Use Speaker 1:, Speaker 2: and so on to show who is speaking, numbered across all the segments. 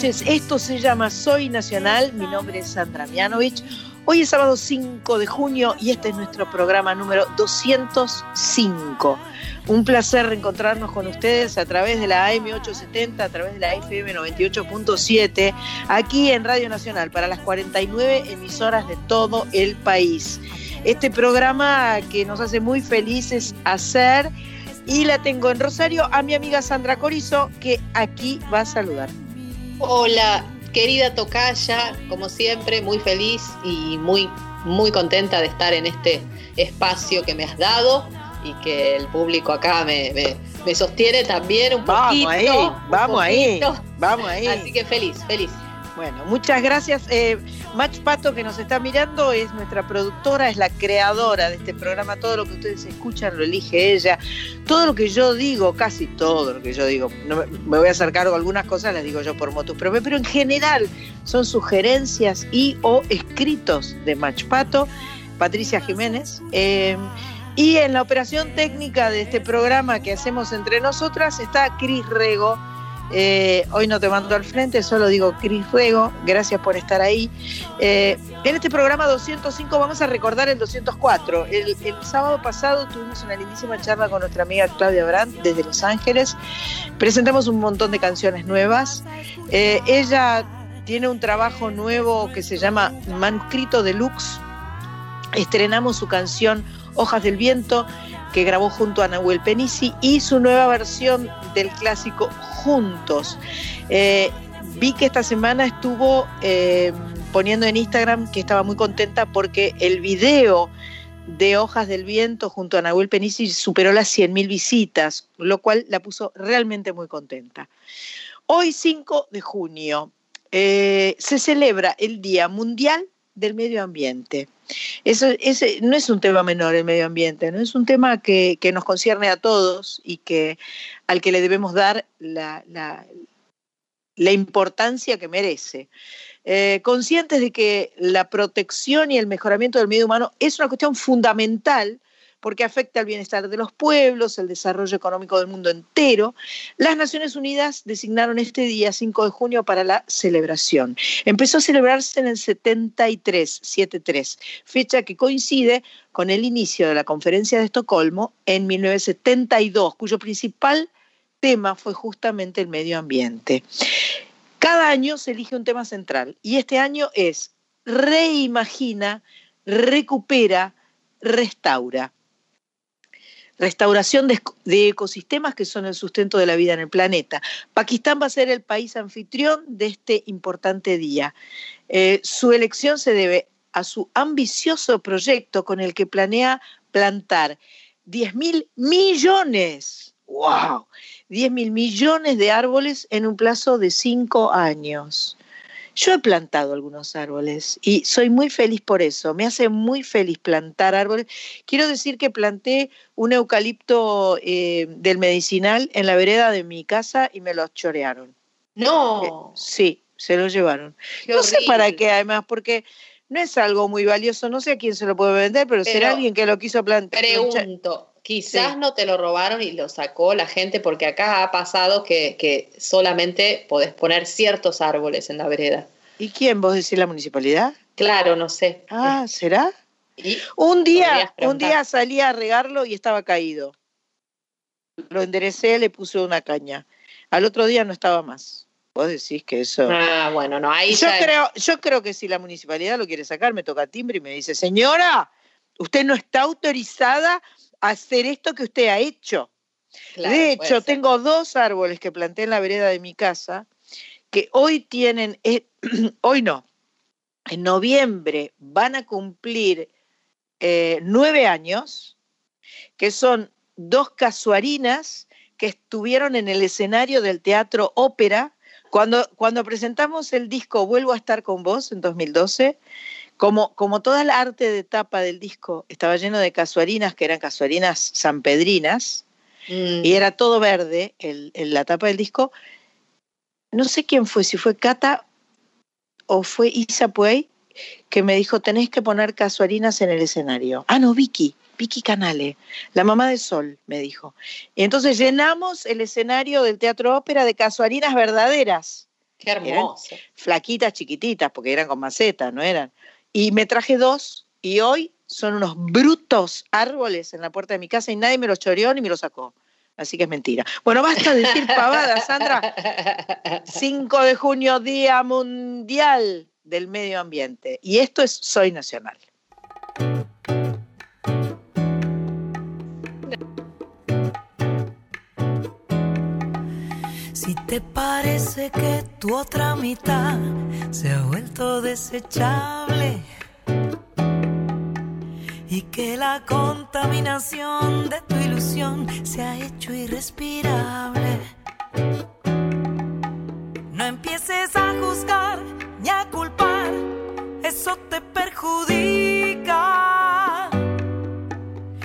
Speaker 1: Esto se llama Soy Nacional. Mi nombre es Sandra Mianovich. Hoy es sábado 5 de junio y este es nuestro programa número 205. Un placer reencontrarnos con ustedes a través de la AM870, a través de la FM 98.7, aquí en Radio Nacional, para las 49 emisoras de todo el país. Este programa que nos hace muy felices hacer y la tengo en Rosario a mi amiga Sandra Corizo, que aquí va a saludar.
Speaker 2: Hola, querida Tocaya, como siempre, muy feliz y muy, muy contenta de estar en este espacio que me has dado y que el público acá me, sostiene también un
Speaker 1: vamos Ahí, vamos ahí, vamos ahí.
Speaker 2: Así que feliz, feliz.
Speaker 1: Bueno, muchas gracias. Eh, Mach Pato, que nos está mirando, es nuestra productora, es la creadora de este programa. Todo lo que ustedes escuchan lo elige ella. Todo lo que yo digo, casi todo lo que yo digo, me, voy a hacer cargo algunas cosas, las digo yo por motus pero en general son sugerencias y o escritos de Mach Pato, Patricia Jiménez. Eh, y en la operación técnica de este programa que hacemos entre nosotras está Cris Rego eh, hoy no te mando al frente, solo digo Cris Ruego, gracias por estar ahí. Eh, en este programa 205 vamos a recordar el 204. El, sábado pasado tuvimos una lindísima charla con nuestra amiga Claudia Brandt desde Los Ángeles. Presentamos un montón de canciones nuevas. Eh, ella tiene un trabajo nuevo que se llama Manuscrito Deluxe. Estrenamos su canción Hojas del Viento que grabó junto a Nahuel Penisi y su nueva versión del clásico Juntos. Eh, vi que esta semana estuvo eh, poniendo en Instagram que estaba muy contenta porque el video de Hojas del Viento junto a Nahuel Penisi superó las 100.000 visitas, lo cual la puso realmente muy contenta. Hoy 5 de junio eh, se celebra el Día Mundial del Medio Ambiente. Eso, ese no es un tema menor el medio ambiente, ¿no? es un tema que, nos concierne a todos y que al que le debemos dar la, importancia que merece. Eh, conscientes de que la protección y el mejoramiento del medio humano es una cuestión fundamental porque afecta al bienestar de los pueblos, el desarrollo económico del mundo entero. Las Naciones Unidas designaron este día, 5 de junio, para la celebración. Empezó a celebrarse en el 73, 73, fecha que coincide con el inicio de la Conferencia de Estocolmo en 1972, cuyo principal tema fue justamente el medio ambiente. Cada año se elige un tema central y este año es reimagina, recupera, restaura restauración de, ecosistemas que son el sustento de la vida en el planeta. Pakistán va a ser el país anfitrión de este importante día. Eh, su elección se debe a su ambicioso proyecto con el que planea plantar 10 mil millones, wow, 10 mil millones de árboles en un plazo de cinco años. Yo he plantado algunos árboles y soy muy feliz por eso. Me hace muy feliz plantar árboles. Quiero decir que planté un eucalipto eh, del medicinal en la vereda de mi casa y me lo chorearon.
Speaker 2: No.
Speaker 1: Eh, sí, se lo llevaron. no sé para qué, además, porque no es algo muy valioso. No sé a quién se lo puede vender, pero, pero será alguien que lo quiso plantar.
Speaker 2: Pregunto. Quizás no te lo robaron y lo sacó la gente porque acá ha pasado que, solamente podés poner ciertos árboles en la vereda.
Speaker 1: ¿Y quién? ¿Vos decís la municipalidad?
Speaker 2: Claro, no sé.
Speaker 1: Ah, ¿será? un día, un día salí a regarlo y estaba caído. Lo enderecé, le puse una caña. Al otro día no estaba más. Vos decís que eso.
Speaker 2: Ah, bueno, no, ahí
Speaker 1: yo creo, yo creo que si la municipalidad lo quiere sacar, me toca timbre y me dice, señora, usted no está autorizada hacer esto que usted ha hecho. de hecho, tengo dos árboles que planté en la vereda de mi casa que hoy tienen, eh, hoy no, en noviembre van a cumplir eh, nueve años, que son dos casuarinas que estuvieron en el escenario del Teatro Ópera. Cuando, cuando presentamos el disco Vuelvo a estar con vos en 2012, como, como toda la arte de tapa del disco estaba lleno de casuarinas, que eran casuarinas sanpedrinas, mm. y era todo verde en la tapa del disco, no sé quién fue, si fue Cata o fue Isa Puey, que me dijo, tenés que poner casuarinas en el escenario. Ah, no, Vicky. Vicky Canale, la mamá de Sol, me dijo. Y entonces llenamos el escenario del Teatro Ópera de casuarinas verdaderas.
Speaker 2: Qué hermoso.
Speaker 1: flaquitas, chiquititas, porque eran con macetas, ¿no eran? Y me traje dos y hoy son unos brutos árboles en la puerta de mi casa y nadie me los choreó ni me los sacó. Así que es mentira. Bueno, basta de decir pavadas, Sandra. 5 de junio, Día Mundial del Medio Ambiente. Y esto es Soy Nacional.
Speaker 3: Si te parece que tu otra mitad se ha vuelto desechable y que la contaminación de tu ilusión se ha hecho irrespirable. No empieces a juzgar ni a culpar, eso te perjudica.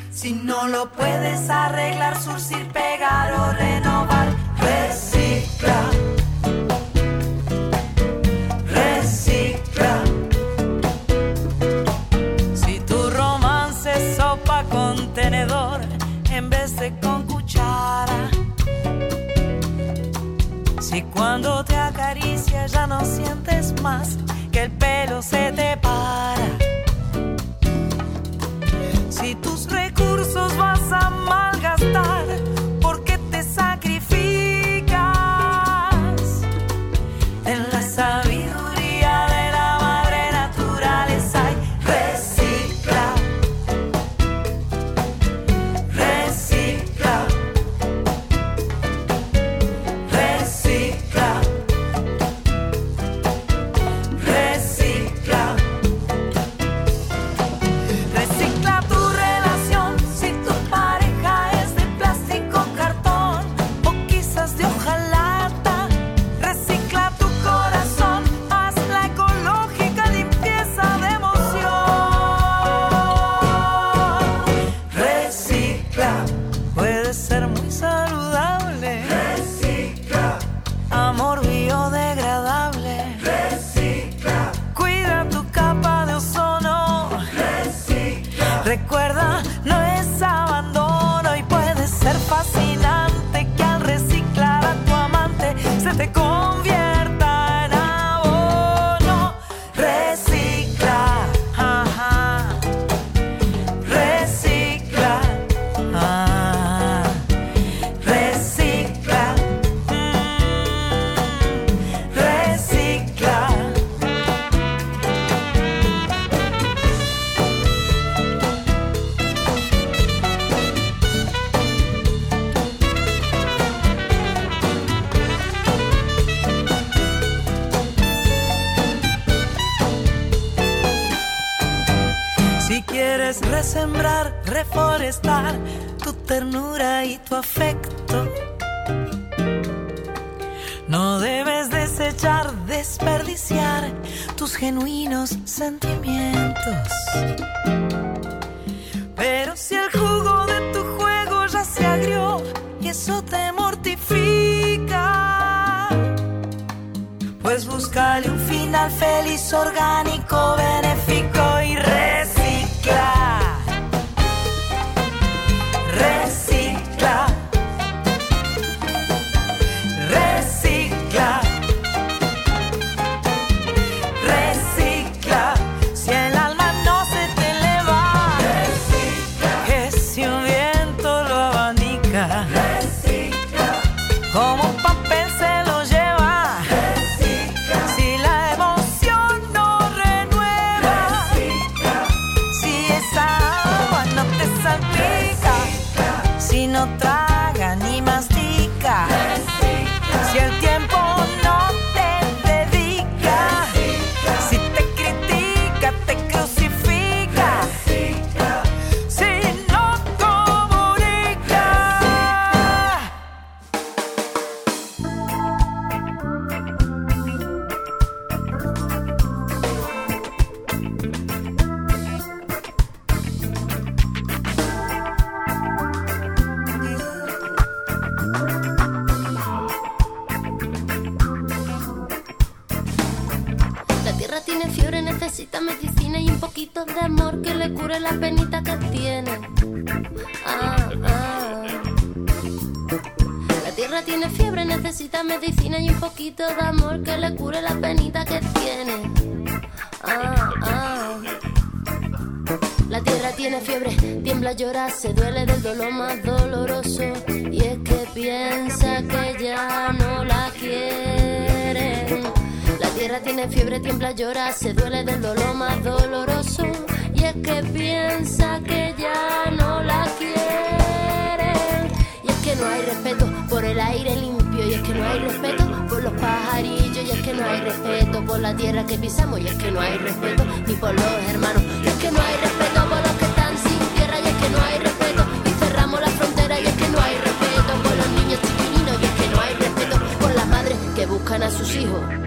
Speaker 3: Si no lo puedes arreglar, surcir, pegar o renovar, recicla. en vez de con cuchara. Si cuando te acaricia ya no sientes más que el pelo se te para.
Speaker 4: Necesita medicina y un poquito de amor que le cure la penita y un poquito de amor que le cure la penita que tiene. Ah, ah. La tierra tiene fiebre, tiembla, llora, se duele del dolor más doloroso. Y es que piensa que ya no la quieren. La tierra tiene fiebre, tiembla, llora, se duele del dolor más doloroso. Y es que piensa que ya no la quieren. Y es que no hay respeto por el aire limpio. Y es que no hay respeto por los pajarillos. Y es que no hay respeto por la tierra que pisamos. Y es que no hay respeto ni por los hermanos. Y es que no hay respeto por los que están sin tierra. Y es que no hay respeto. Y cerramos la frontera. Y es que no hay respeto por los niños chiquilinos. Y es que no hay respeto por las madres que buscan a sus hijos.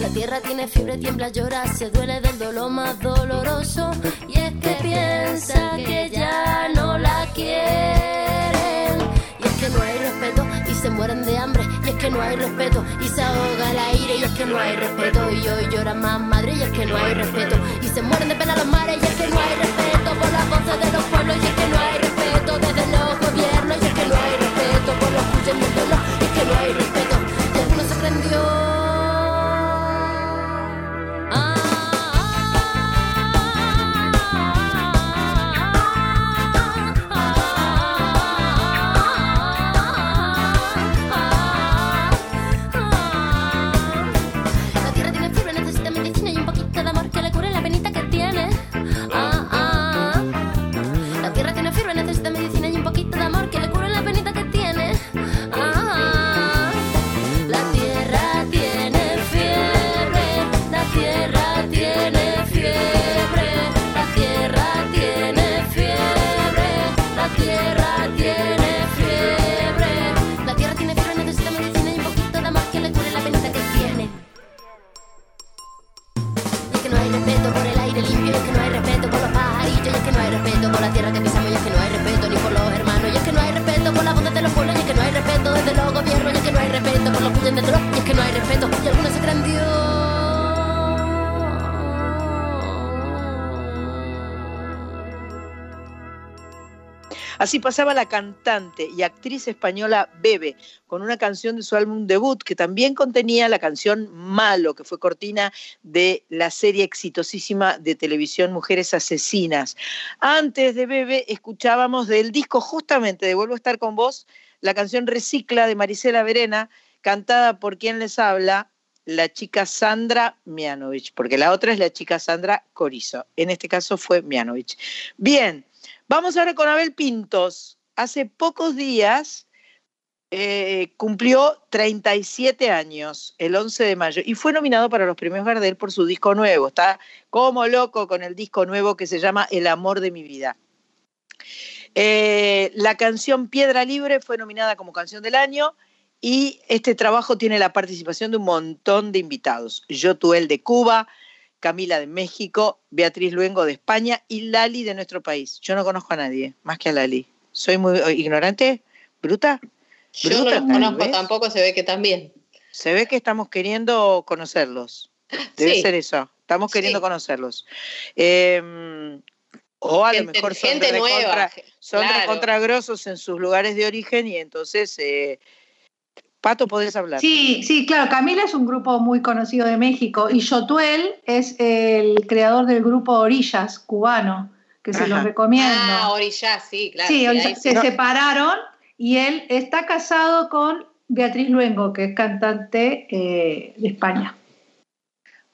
Speaker 4: La tierra tiene fiebre, tiembla, llora, se duele del dolor más doloroso. Y es que piensa que ya no la quieren. Y es que no hay respeto y se mueren de hambre. Y es que no hay respeto y se ahoga el aire. Y es que no hay respeto y hoy llora más madre. Y es que no hay respeto y se mueren de pena los mares. Y es que no hay respeto por las voces de los pueblos. Y es que es que no hay y se
Speaker 1: Así pasaba la cantante y actriz española Bebe con una canción de su álbum debut que también contenía la canción Malo, que fue cortina de la serie exitosísima de televisión Mujeres Asesinas. Antes de Bebe escuchábamos del disco justamente de Vuelvo a estar con vos la canción Recicla de Marisela Verena, cantada por quien les habla, la chica Sandra Mianovich, porque la otra es la chica Sandra Corizo. En este caso fue Mianovich. Bien, vamos ahora con Abel Pintos. Hace pocos días eh, cumplió 37 años, el 11 de mayo, y fue nominado para los premios Gardel por su disco nuevo. Está como loco con el disco nuevo que se llama El amor de mi vida. Eh, la canción Piedra Libre fue nominada como canción del año y este trabajo tiene la participación de un montón de invitados. Yotuel de Cuba, Camila de México, Beatriz Luengo de España y Lali de nuestro país. Yo no conozco a nadie más que a Lali. ¿Soy muy ignorante? ¿Bruta?
Speaker 2: Yo no los conozco
Speaker 1: vez.
Speaker 2: tampoco, se ve que también.
Speaker 1: Se ve que estamos queriendo conocerlos. Debe
Speaker 2: Sí.
Speaker 1: ser eso. Estamos queriendo
Speaker 2: Sí.
Speaker 1: conocerlos. Eh, o a lo mejor son
Speaker 2: gente
Speaker 1: recontra-
Speaker 2: nueva,
Speaker 1: son
Speaker 2: claro.
Speaker 1: recontragrosos en sus lugares de origen y entonces, eh, Pato, podés hablar.
Speaker 5: Sí, sí, claro, Camila es un grupo muy conocido de México y Yotuel es el creador del grupo Orillas cubano, que se los recomiendo.
Speaker 2: Ah, Orilla, sí, claro.
Speaker 5: sí, se.
Speaker 1: No.
Speaker 5: separaron y él está casado con Beatriz Luengo, que es cantante eh, de España.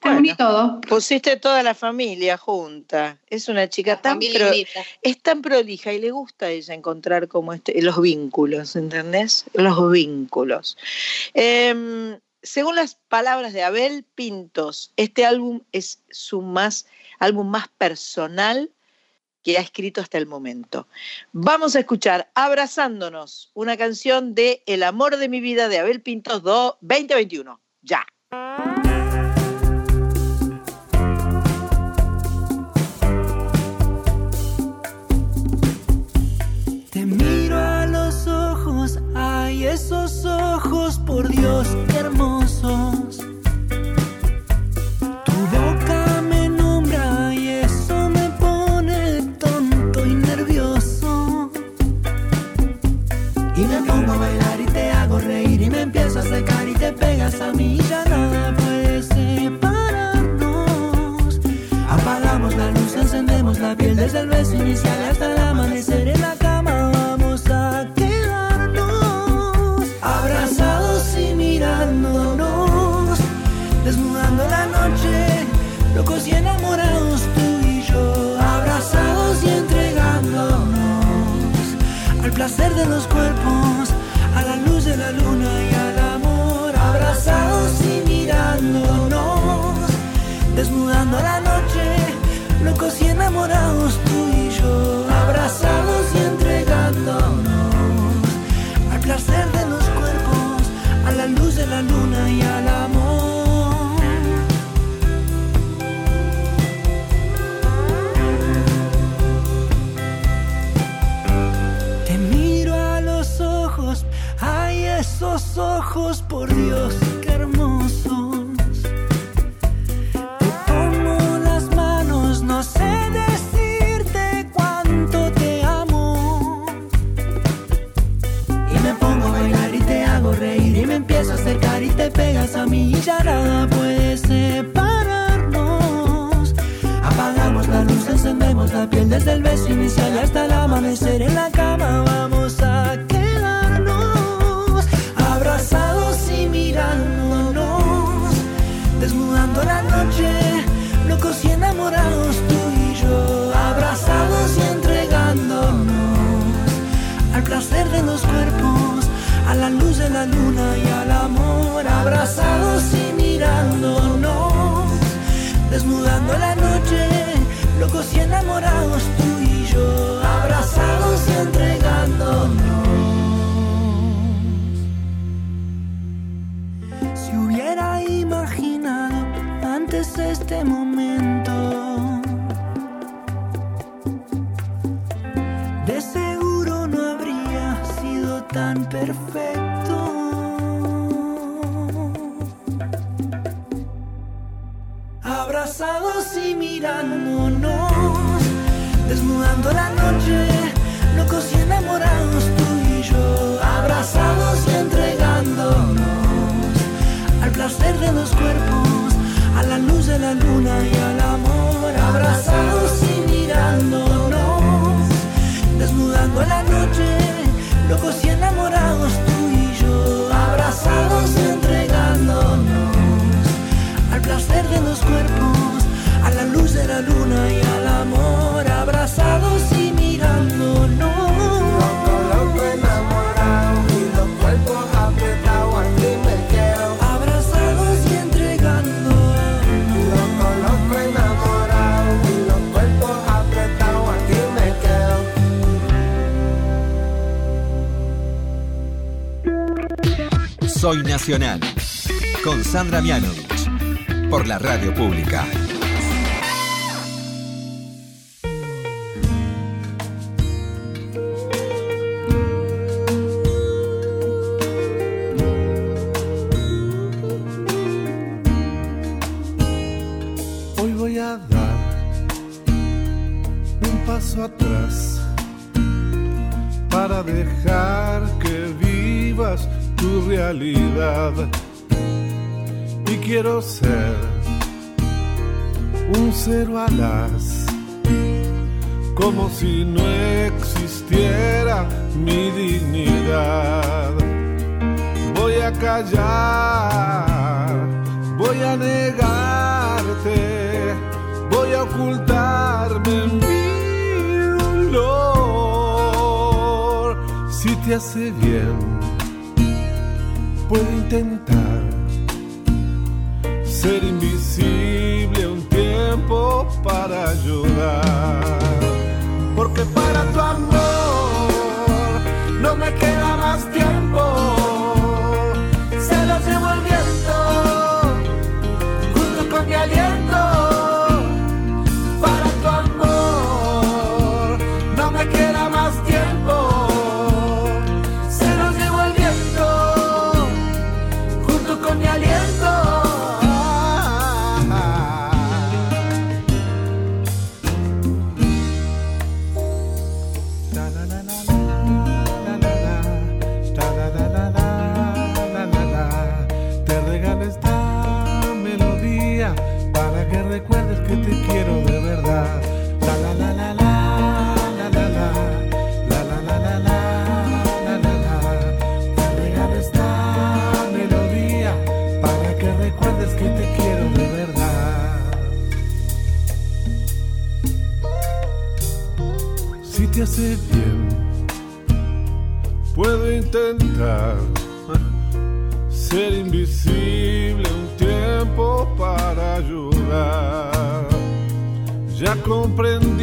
Speaker 5: Te
Speaker 1: Bueno.
Speaker 5: uní todo.
Speaker 1: Pusiste toda la familia junta. Es una chica
Speaker 2: La
Speaker 1: tan pro- es tan prolija y le gusta a ella encontrar como este, los vínculos, ¿entendés? Los vínculos. Em, según las palabras de Abel Pintos, este álbum es su más, álbum más personal que ha escrito hasta el momento. Vamos a escuchar Abrazándonos, una canción de El amor de mi vida de Abel Pintos 2021. Ya.
Speaker 6: Por Dios, qué hermosos. Tu boca me nombra y eso me pone tonto y nervioso. Y me pongo a bailar y te hago reír y me empiezo a secar y te pegas a mí ya nada puede separarnos. Apagamos la luz, encendemos la piel desde el beso inicial hasta el placer de los cuerpos, a la luz de la luna y al amor, abrazados y mirándonos, desnudando la noche, locos y enamorados tú y yo, abrazados y entregándonos al placer de los cuerpos, a la luz de la luna y al amor. Ojos, por Dios, qué hermosos. Te tomo las manos, no sé decirte cuánto te amo. Y me pongo a bailar y te hago reír y me empiezo a acercar y te pegas a mí y ya nada puede separarnos. Apagamos la luz, encendemos la piel desde el beso inicial hasta el amanecer en la cama. Vamos placer de los cuerpos, a la luz de la luna y al amor, abrazados y mirándonos, desnudando la noche, locos y enamorados tú y yo, abrazados y entregándonos. Si hubiera imaginado antes este momento, perfecto. Abrazados y mirándonos, desnudando la noche, locos y enamorados tú y yo, abrazados y entregándonos al placer de los cuerpos, a la luz de la luna y al amor, abrazados y mirándonos, desnudando la noche, locos y enamorados tú y yo, abrazados entregándonos al placer de los cuerpos, a la luz de la luna y al amor,
Speaker 7: Soy Nacional. Con Sandra Mianovich. Por la radio pública.
Speaker 8: Como si no existiera mi dignidad. Voy a callar, voy a negarte, voy a ocultarme en mi dolor. Si te hace bien, puedo intentar ser invisible un tiempo para llorar. Para tu amor bien, puedo intentar ser invisible un tiempo para ayudar. Ya comprendí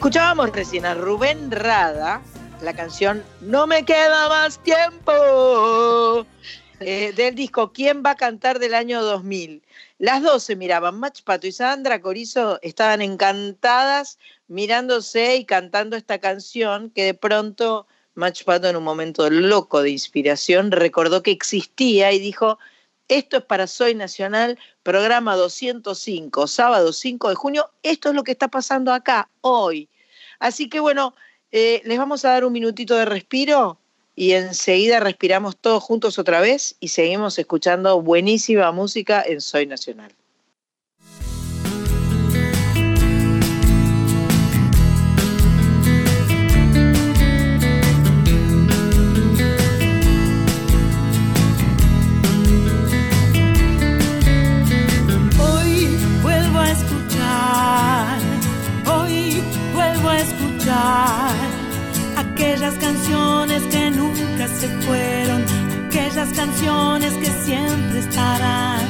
Speaker 1: Escuchábamos recién a Rubén Rada, la canción No me queda más tiempo, eh, del disco ¿Quién va a cantar del año 2000? Las dos se miraban, Mach Pato y Sandra Corizo estaban encantadas mirándose y cantando esta canción que de pronto Mach Pato en un momento loco de inspiración recordó que existía y dijo, esto es para Soy Nacional, programa 205, sábado 5 de junio. Esto es lo que está pasando acá hoy. Así que bueno, eh, les vamos a dar un minutito de respiro y enseguida respiramos todos juntos otra vez y seguimos escuchando buenísima música en Soy Nacional.
Speaker 3: Se fueron, aquellas canciones que siempre estarán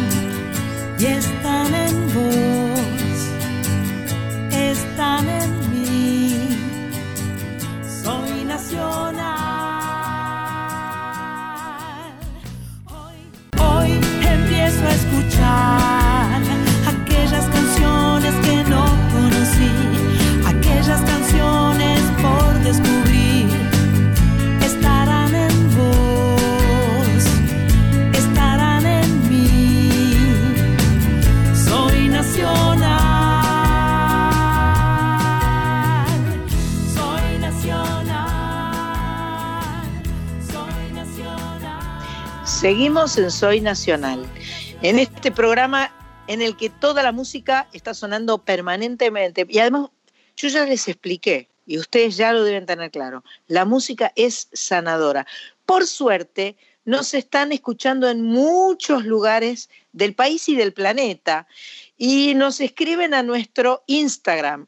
Speaker 3: y están en vos, están en mí. Soy nacional. Hoy empiezo a escuchar
Speaker 1: Seguimos en Soy Nacional, en este programa en el que toda la música está sonando permanentemente. Y además, yo ya les expliqué, y ustedes ya lo deben tener claro, la música es sanadora. Por suerte, nos están escuchando en muchos lugares del país y del planeta. y nos escriben a nuestro Instagram,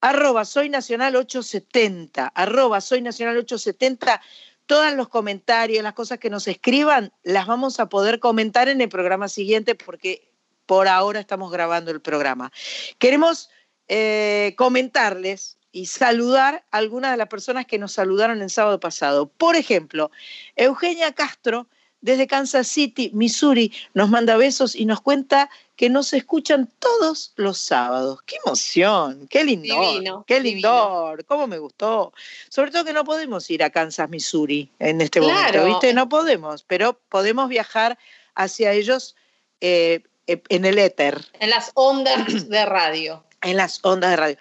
Speaker 1: arroba soy nacional 870, arroba soy nacional 870. Todos los comentarios, las cosas que nos escriban, las vamos a poder comentar en el programa siguiente porque por ahora estamos grabando el programa. Queremos eh, comentarles y saludar a algunas de las personas que nos saludaron el sábado pasado. Por ejemplo, Eugenia Castro, desde Kansas City, Missouri, nos manda besos y nos cuenta que nos escuchan todos los sábados. ¡Qué emoción! ¡Qué lindo! ¡Qué lindo! ¿Cómo me gustó? Sobre todo que no podemos ir a Kansas, Missouri en este momento, ¿viste? No podemos, pero podemos viajar hacia ellos eh, en el éter.
Speaker 2: En las ondas de radio.
Speaker 1: En las ondas de radio.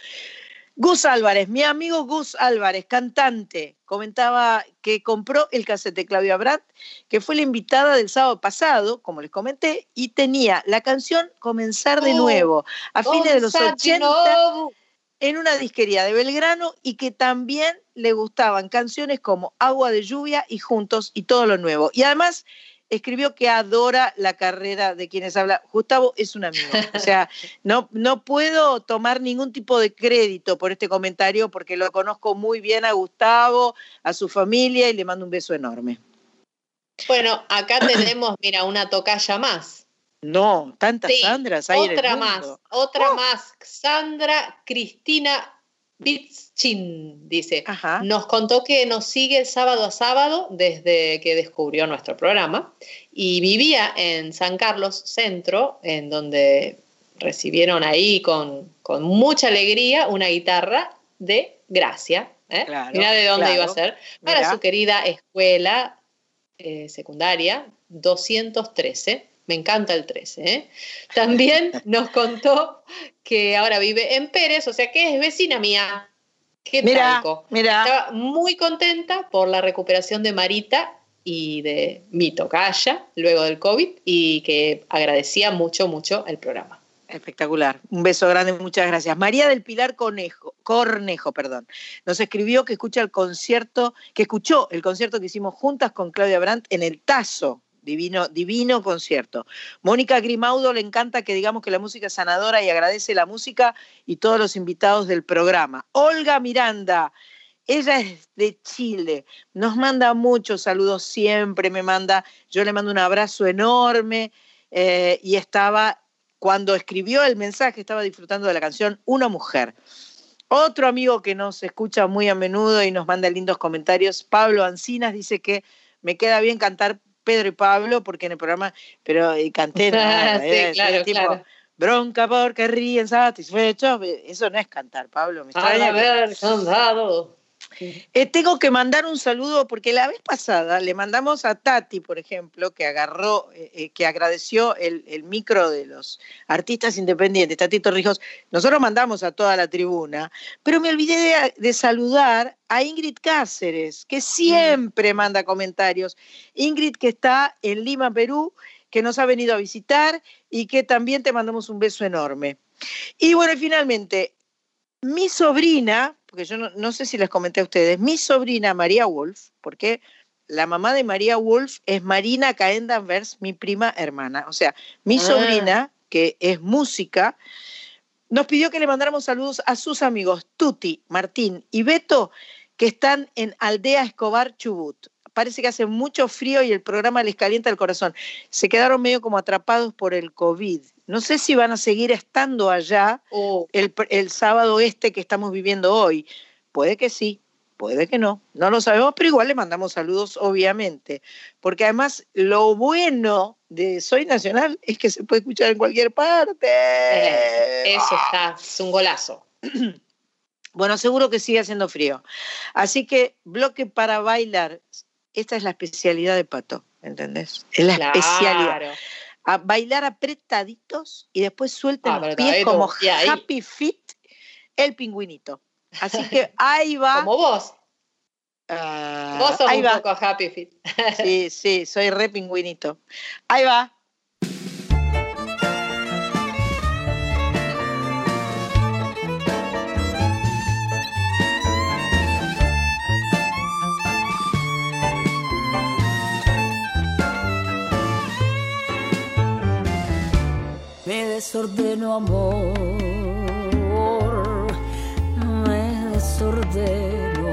Speaker 1: Gus Álvarez, mi amigo Gus Álvarez, cantante, comentaba que compró el casete Claudia Brandt, que fue la invitada del sábado pasado, como les comenté, y tenía la canción Comenzar de oh, nuevo, a fines de los 80, en una disquería de Belgrano, y que también le gustaban canciones como Agua de Lluvia y Juntos y todo lo nuevo. Y además escribió que adora la carrera de quienes habla. Gustavo es un amigo. O sea, no, no puedo tomar ningún tipo de crédito por este comentario porque lo conozco muy bien a Gustavo, a su familia y le mando un beso enorme.
Speaker 2: Bueno, acá tenemos, mira, una tocaya más.
Speaker 1: No, tantas Sandras hay
Speaker 2: Otra
Speaker 1: en el
Speaker 2: más, otra oh. más. Sandra Cristina Bitzchin dice, nos contó que nos sigue sábado a sábado desde que descubrió nuestro programa y vivía en San Carlos Centro, en donde recibieron ahí con, mucha alegría una guitarra de Gracia. ¿eh? Mira de dónde iba a ser. Para su querida escuela eh, secundaria 213 me encanta el 13. ¿eh? También nos contó que ahora vive en Pérez, o sea que es vecina mía. Qué mira, mira. Estaba muy contenta por la recuperación de Marita y de mi tocaya luego del COVID y que agradecía mucho, mucho el programa.
Speaker 1: Espectacular. Un beso grande, muchas gracias. María del Pilar Conejo, Cornejo, perdón, nos escribió que escucha el concierto, que escuchó el concierto que hicimos juntas con Claudia Brandt en el Tazo, Divino, concierto. Mónica Grimaudo le encanta que digamos que la música es sanadora y agradece la música y todos los invitados del programa. Olga Miranda, ella es de Chile, nos manda muchos saludos siempre, me manda, yo le mando un abrazo enorme eh, y estaba, cuando escribió el mensaje, estaba disfrutando de la canción Una mujer. Otro amigo que nos escucha muy a menudo y nos manda lindos comentarios, Pablo Ancinas, dice que me queda bien cantar Pedro y Pablo, porque en el programa, pero canté nada, sí, claro, tipo, bronca porque ríen satisfechos, eso no es cantar, Pablo, me extraña.
Speaker 2: haber
Speaker 1: Eh, tengo que mandar un saludo porque la vez pasada le mandamos a Tati, por ejemplo, que agarró, eh, eh, que agradeció el, micro de los artistas independientes, Tati Torrijos. Nosotros mandamos a toda la tribuna, pero me olvidé de, saludar a Ingrid Cáceres, que siempre manda comentarios. Ingrid que está en Lima, Perú, que nos ha venido a visitar y que también te mandamos un beso enorme. Y bueno, finalmente, mi sobrina, porque yo no, sé si les comenté a ustedes, mi sobrina María Wolf, porque la mamá de María Wolf es Marina Caendanvers, mi prima hermana. O sea, mi ah. sobrina, que es música, nos pidió que le mandáramos saludos a sus amigos Tuti, Martín y Beto, que están en Aldea Escobar Chubut. Parece que hace mucho frío y el programa les calienta el corazón. Se quedaron medio como atrapados por el COVID no sé si van a seguir estando allá oh. el, sábado este que estamos viviendo hoy. Puede que sí, puede que no, no lo sabemos, pero igual le mandamos saludos, obviamente, porque además lo bueno de Soy Nacional es que se puede escuchar en cualquier parte.
Speaker 2: Eh, eso está, es un golazo.
Speaker 1: Bueno, seguro que sigue haciendo frío. Así que bloque para bailar, esta es la especialidad de Pato, ¿entendés? Es la especialidad a bailar apretaditos y después suelten ah, los pies como happy fit el pingüinito. Así que ahí va.
Speaker 2: Como vos. Uh, vos sos un poco happy fit.
Speaker 1: sí, sí, soy re pingüinito. Ahí va.
Speaker 9: desordeno
Speaker 10: amor, me desordeno.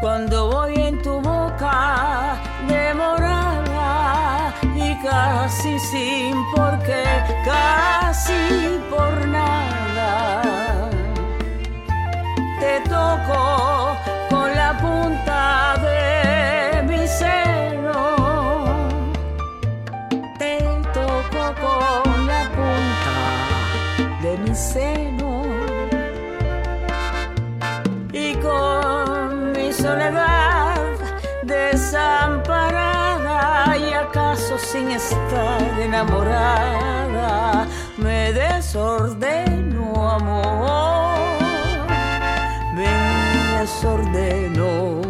Speaker 10: Cuando voy en tu boca demorada y casi sin por qué, casi por nada, te toco y con mi soledad desamparada y acaso sin estar enamorada me desordeno amor. Me desordeno.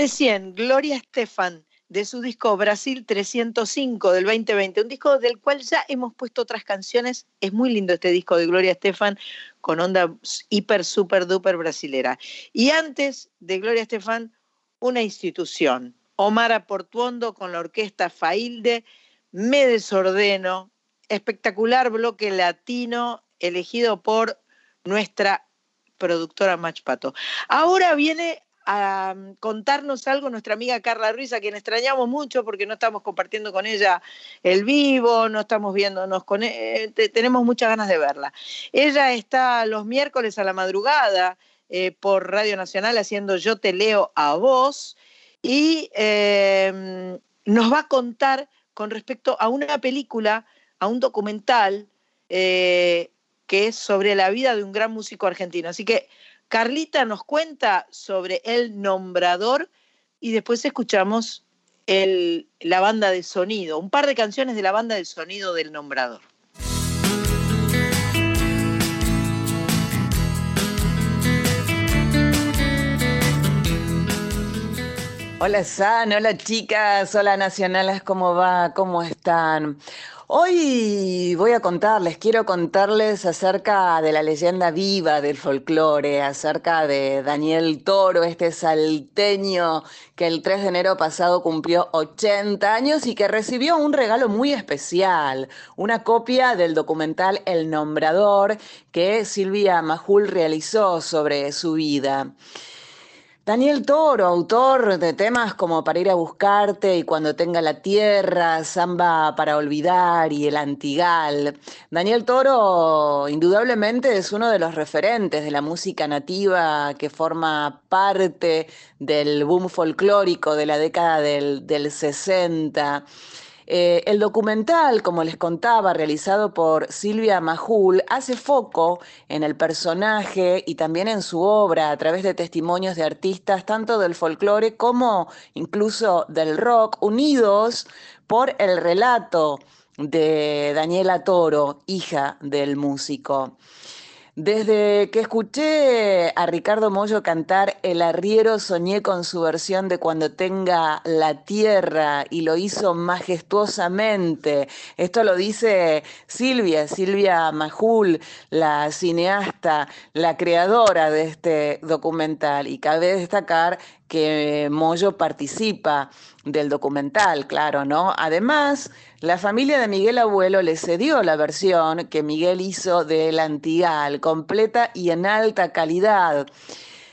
Speaker 1: Recién, Gloria Estefan, de su disco Brasil 305 del 2020, un disco del cual ya hemos puesto otras canciones. Es muy lindo este disco de Gloria Estefan, con onda hiper, super, duper brasilera. Y antes de Gloria Estefan, una institución, Omar Portuondo con la orquesta Failde, Me Desordeno, espectacular bloque latino elegido por nuestra productora Mach Pato. Ahora viene a mm, contarnos algo nuestra amiga Carla Ruiz, a quien extrañamos mucho porque no estamos compartiendo con ella el vivo, no estamos viéndonos con e- te- tenemos muchas ganas de verla. Ella está los miércoles a la madrugada eh, por Radio Nacional haciendo Yo te leo a vos y eh, nos va a contar con respecto a una película, a un documental eh, que es sobre la vida de un gran músico argentino. Así que Carlita nos cuenta sobre el nombrador y después escuchamos la banda de sonido, un par de canciones de la banda de sonido del nombrador.
Speaker 11: Hola San, hola chicas, hola nacionales, ¿cómo va? ¿Cómo están? Hoy voy a contarles, quiero contarles acerca de la leyenda viva del folclore, acerca de Daniel Toro, este salteño que el 3 de enero pasado cumplió 80 años y que recibió un regalo muy especial, una copia del documental El Nombrador que Silvia Majul realizó sobre su vida. Daniel Toro, autor de temas como Para ir a buscarte y Cuando tenga la tierra, Samba para olvidar y El Antigal. Daniel Toro indudablemente es uno de los referentes de la música nativa que forma parte del boom folclórico de la década del, del 60. Eh, el documental, como les contaba, realizado por Silvia Majul, hace foco en el personaje y también en su obra a través de testimonios de artistas tanto del folclore como incluso del rock, unidos por el relato de Daniela Toro, hija del músico. Desde que escuché a Ricardo Mollo cantar El arriero, soñé con su versión de Cuando tenga la tierra y lo hizo majestuosamente. Esto lo dice Silvia, Silvia Majul, la cineasta, la creadora de este documental. Y cabe destacar que Moyo participa del documental, claro, ¿no? Además, la familia de Miguel Abuelo le cedió la versión que Miguel hizo del Antigal, completa y en alta calidad.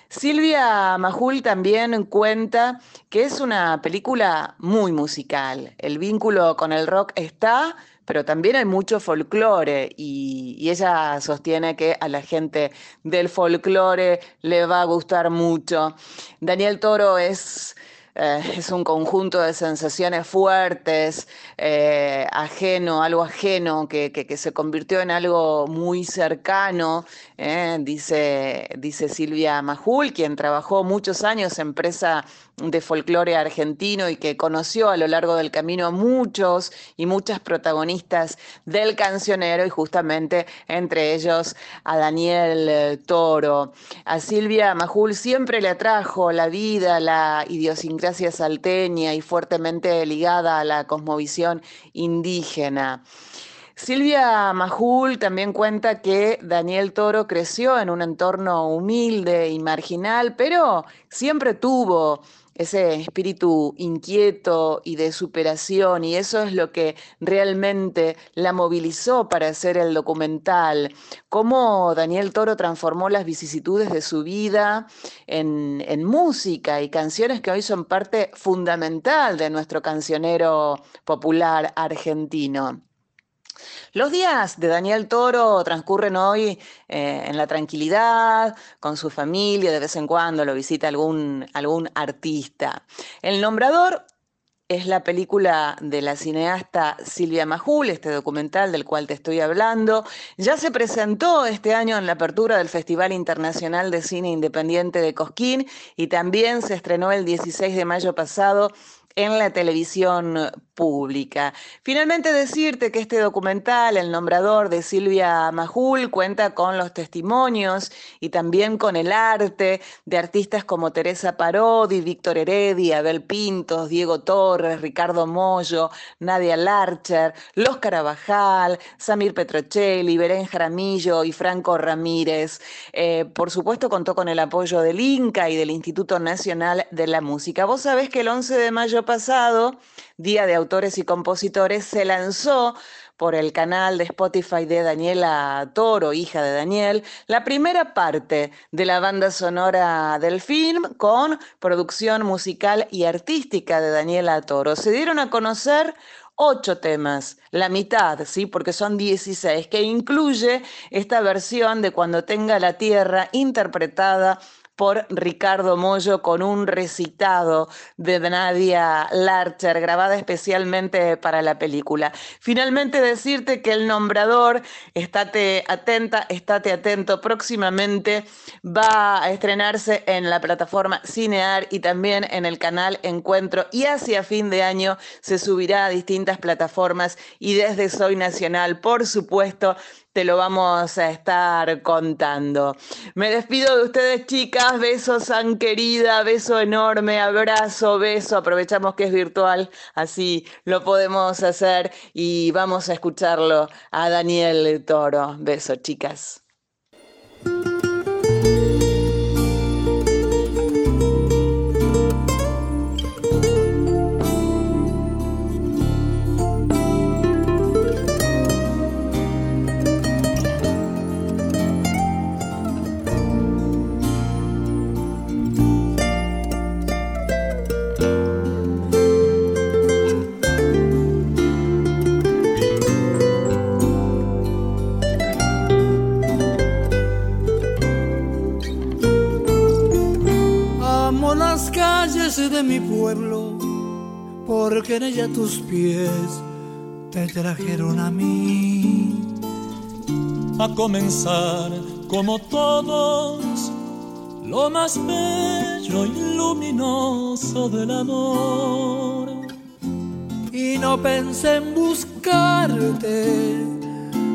Speaker 11: Silvia Majul también cuenta que es una película muy musical. El vínculo con el rock está, pero también hay mucho folclore y, ella sostiene que a la gente del folclore le va a gustar mucho. Daniel Toro es eh, es un conjunto de sensaciones fuertes, eh, ajeno, algo ajeno, que, se convirtió en algo muy cercano, eh, dice, dice Silvia Majul, quien trabajó muchos años en empresa de folclore argentino y que conoció a lo largo del camino a muchos y muchas protagonistas del cancionero y justamente entre ellos a Daniel eh, Toro. A Silvia Majul siempre le atrajo la vida, la idiosincrasia salteña y fuertemente ligada a la cosmovisión indígena. Silvia Majul también cuenta que Daniel Toro creció en un entorno humilde y marginal, pero siempre tuvo ese espíritu inquieto y de superación, y eso es lo que realmente la movilizó para hacer el documental, cómo Daniel Toro transformó las vicisitudes de su vida en, en música y canciones que hoy son parte fundamental de nuestro cancionero popular argentino. Los días de Daniel Toro transcurren hoy eh, en la tranquilidad, con su familia, de vez en cuando lo visita algún, algún artista. El nombrador es la película de la cineasta Silvia Majul, este documental del cual te estoy hablando. Ya se presentó este año en la apertura del Festival Internacional de Cine Independiente de Cosquín y también se estrenó el 16 de mayo pasado en la televisión pública. Finalmente decirte que este documental, El Nombrador de Silvia Majul, cuenta con los testimonios y también con el arte de artistas como Teresa Parodi, Víctor Heredia, Abel Pintos, Diego Torres, Ricardo Mollo, Nadia Larcher, Los Carabajal, Samir Petrocelli, Berén Jaramillo y Franco Ramírez. Eh, por supuesto contó con el apoyo del INCA y del Instituto Nacional de la Música. Vos sabés que el 11 de mayo pasado, Día de Autores y Compositores, se lanzó por el canal de Spotify de Daniela Toro, hija de Daniel, la primera parte de la banda sonora del film con producción musical y artística de Daniela Toro. Se dieron a conocer ocho temas, la mitad, ¿sí? Porque son 16, que incluye esta versión de Cuando tenga la tierra interpretada por Ricardo Mollo con un recitado de Nadia Larcher, grabada especialmente para la película. Finalmente decirte que el nombrador, estate atenta, estate atento, próximamente va a estrenarse en la plataforma Cinear y también en el canal Encuentro y hacia fin de año se subirá a distintas plataformas y desde Soy Nacional, por supuesto, te lo vamos a estar contando. Me despido de ustedes, chicas. Besos, San querida. Beso enorme. Abrazo, beso. Aprovechamos que es virtual, así lo podemos hacer y vamos a escucharlo a Daniel Toro. Beso, chicas.
Speaker 9: Las calles de mi pueblo, porque en ella tus pies te trajeron a mí.
Speaker 12: a comenzar como todos lo más bello y luminoso del amor.
Speaker 9: Y no pensé en buscarte,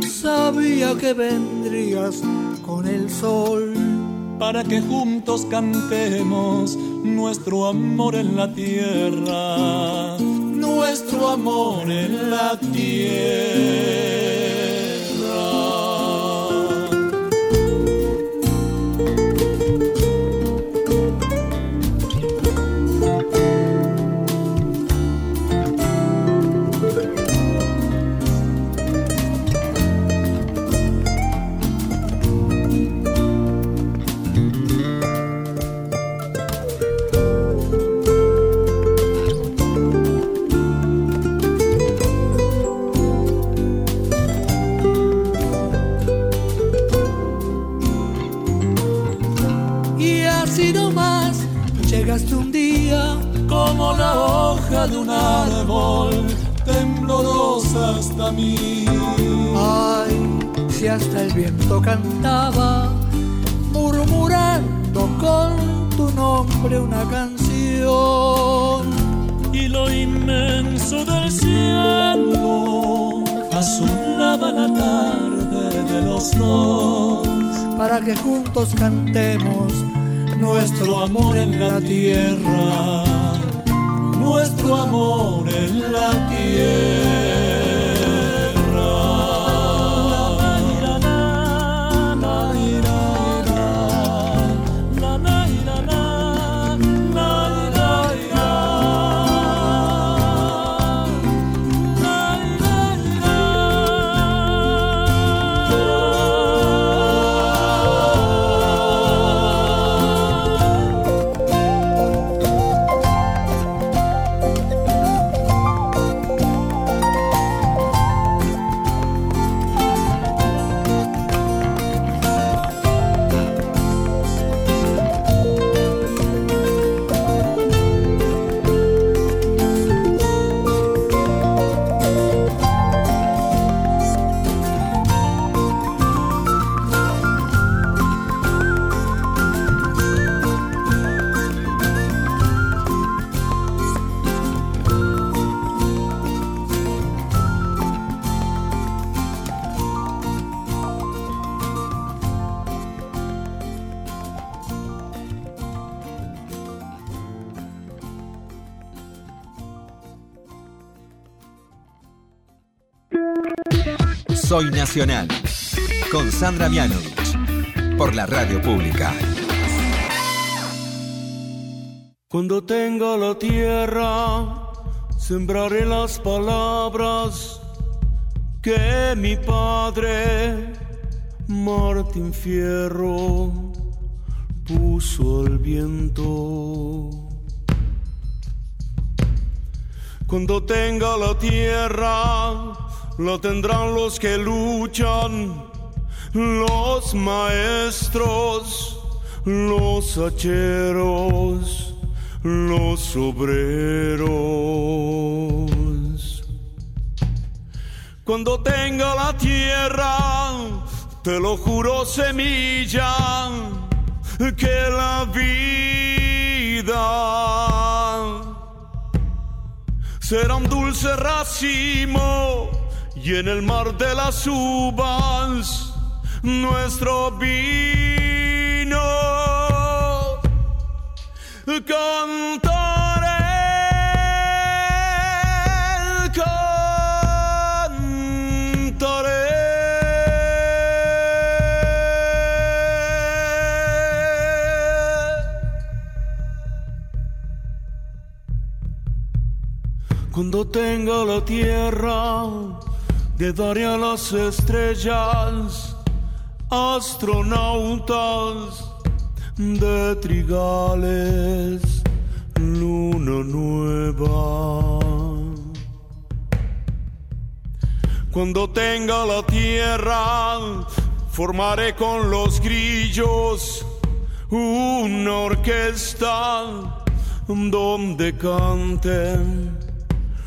Speaker 9: sabía que vendrías con el sol.
Speaker 12: Para que juntos cantemos nuestro amor en la tierra, nuestro amor en la tierra. Como la hoja de un árbol, temblorosa hasta mí.
Speaker 9: Ay, si hasta el viento cantaba, murmurando con tu nombre una canción.
Speaker 12: Y lo inmenso del cielo azulaba la tarde de los dos.
Speaker 9: Para que juntos cantemos
Speaker 12: Nuestro amor en la tierra, nuestro amor en la
Speaker 7: Soy Nacional. Con Sandra Mianovich. Por la radio pública.
Speaker 13: Cuando tenga la tierra, sembraré las palabras que mi padre, Martín Fierro, puso al viento. Cuando tenga la tierra, la tendrán los que luchan, los maestros, los hacheros, los obreros. Cuando tenga la tierra, te lo juro semilla, que la vida será un dulce racimo y en el mar de las uvas nuestro vino. Cantaré. Cuando tenga la tierra, le daré a las estrellas, astronautas de trigales, luna nueva. Cuando tenga la tierra, formaré con los grillos una orquesta donde canten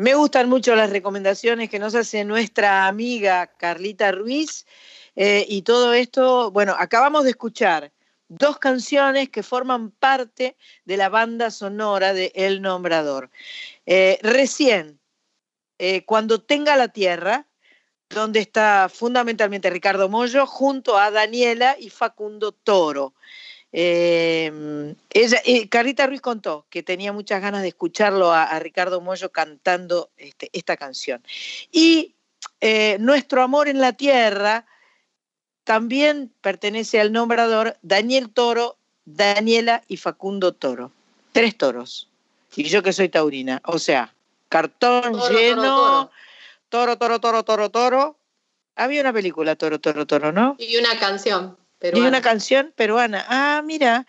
Speaker 1: Me gustan mucho las recomendaciones que nos hace nuestra amiga Carlita Ruiz. Eh, y todo esto, bueno, acabamos de escuchar dos canciones que forman parte de la banda sonora de El Nombrador. Eh, recién, eh, cuando tenga la tierra, donde está fundamentalmente Ricardo Mollo, junto a Daniela y Facundo Toro. Eh, ella, Ruiz contó que tenía muchas ganas de escucharlo a, Ricardo Mollo cantando este, esta canción. Y Nuestro Amor en la Tierra también pertenece al nombrador Daniel Toro, Daniela y Facundo Toro. Tres toros. Y yo que soy taurina. O sea, cartón
Speaker 2: Toro,
Speaker 1: lleno, toro, toro, toro, toro, toro. Había una película, Toro, Toro, Toro, ¿no?
Speaker 2: Y una canción.
Speaker 1: Y una canción peruana. Ah, mira.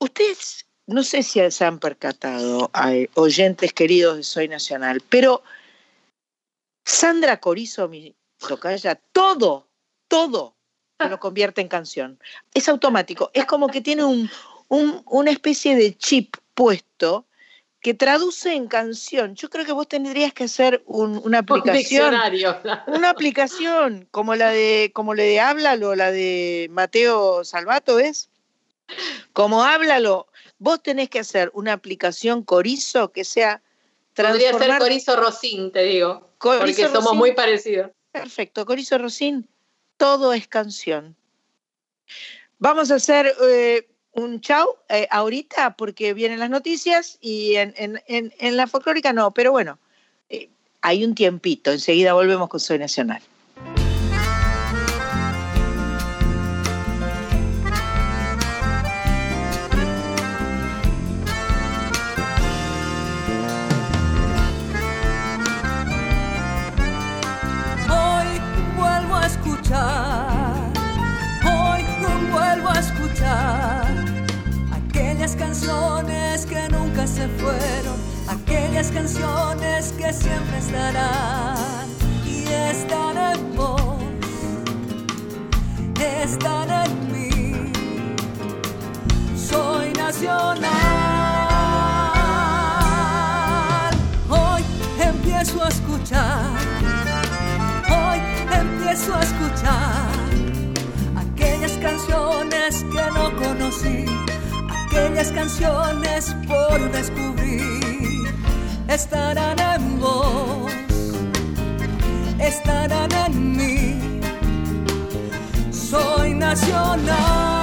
Speaker 1: Ustedes, no sé si se han percatado, ay, oyentes queridos de Soy Nacional, pero Sandra Corizo, mi tocaya, todo, todo se lo convierte en canción. Es automático. Es como que tiene un, un- una especie de chip puesto que traduce en canción. Yo creo que vos tendrías que hacer un- una
Speaker 2: Un
Speaker 1: aplicación.
Speaker 2: diccionario.
Speaker 1: Una aplicación como la de, como la de Háblalo, la de Mateo Salvato es. Como Háblalo, vos tenés que hacer una aplicación Corizo que sea
Speaker 2: Podría ser Corizo Rosín, te digo.
Speaker 1: Corizo
Speaker 2: porque somos muy parecidos.
Speaker 1: Perfecto, Corizo Rosín, todo es canción. Vamos a hacer eh, un chau eh, ahorita porque vienen las noticias y en, en- en- la folclórica no, pero bueno, eh, hay un tiempito, enseguida volvemos con Soy Nacional.
Speaker 14: Canciones que siempre estarán y están en vos, están en mí. Soy nacional. Hoy empiezo a escuchar, hoy empiezo a escuchar aquellas canciones que no conocí aquellas canciones por descubrir estarán en vos, estarán en mí. Soy nacional,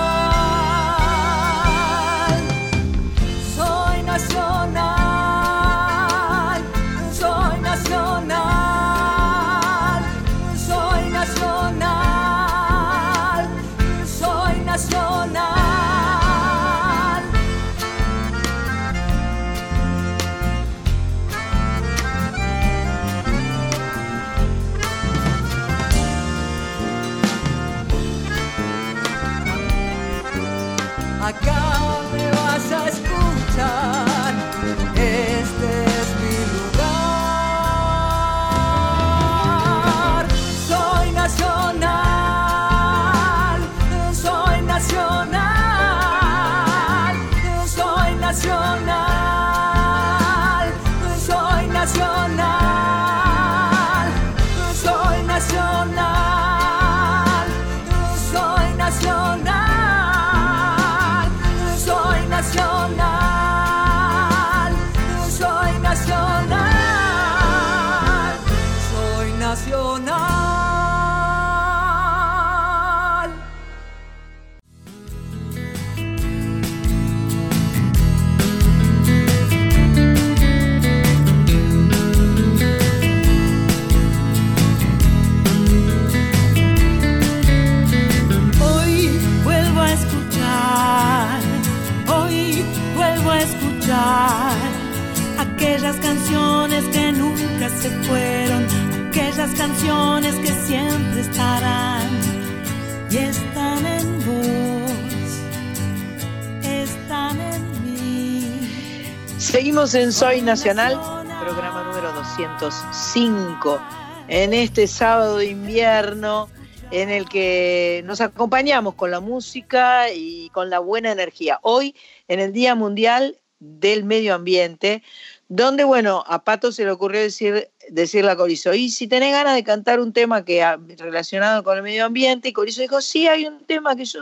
Speaker 1: Seguimos en Soy Nacional, programa número 205, en este sábado de invierno en el que nos acompañamos con la música y con la buena energía. Hoy, en el Día Mundial del Medio Ambiente, donde, bueno, a Pato se le ocurrió decir, decirle a Corizo, y si tenés ganas de cantar un tema que relacionado con el medio ambiente, y Corizo dijo, sí, hay un tema que yo,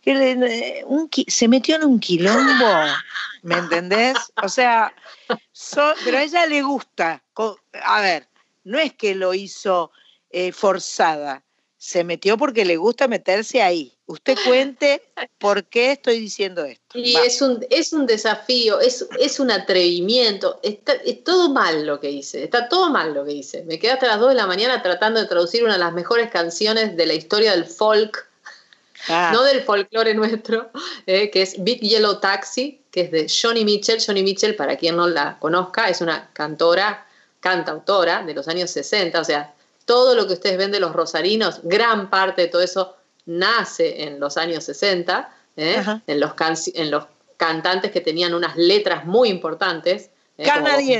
Speaker 1: que qui- se metió en un quilombo, ¿me entendés? O sea, so- pero a ella le gusta, a ver, no es que lo hizo eh, forzada, se metió porque le gusta meterse ahí. Usted cuente por qué estoy diciendo esto.
Speaker 2: Y
Speaker 1: Va.
Speaker 2: es un, es un desafío, es, es un atrevimiento. Está, es todo mal lo que hice, está todo mal lo que hice. Me quedé hasta las 2 de la mañana tratando de traducir una de las mejores canciones de la historia del folk,
Speaker 1: Ah,
Speaker 2: no del folclore nuestro, eh, que es Big Yellow Taxi, que es de Johnny Mitchell. Johnny Mitchell, para quien no la conozca, es una cantora, cantautora de los años 60, o sea, todo lo que ustedes ven de los rosarinos, gran parte de todo eso nace en los años 60, ¿eh? En, los canci- en los cantantes que tenían unas letras muy importantes. ¿eh?
Speaker 1: canadiense.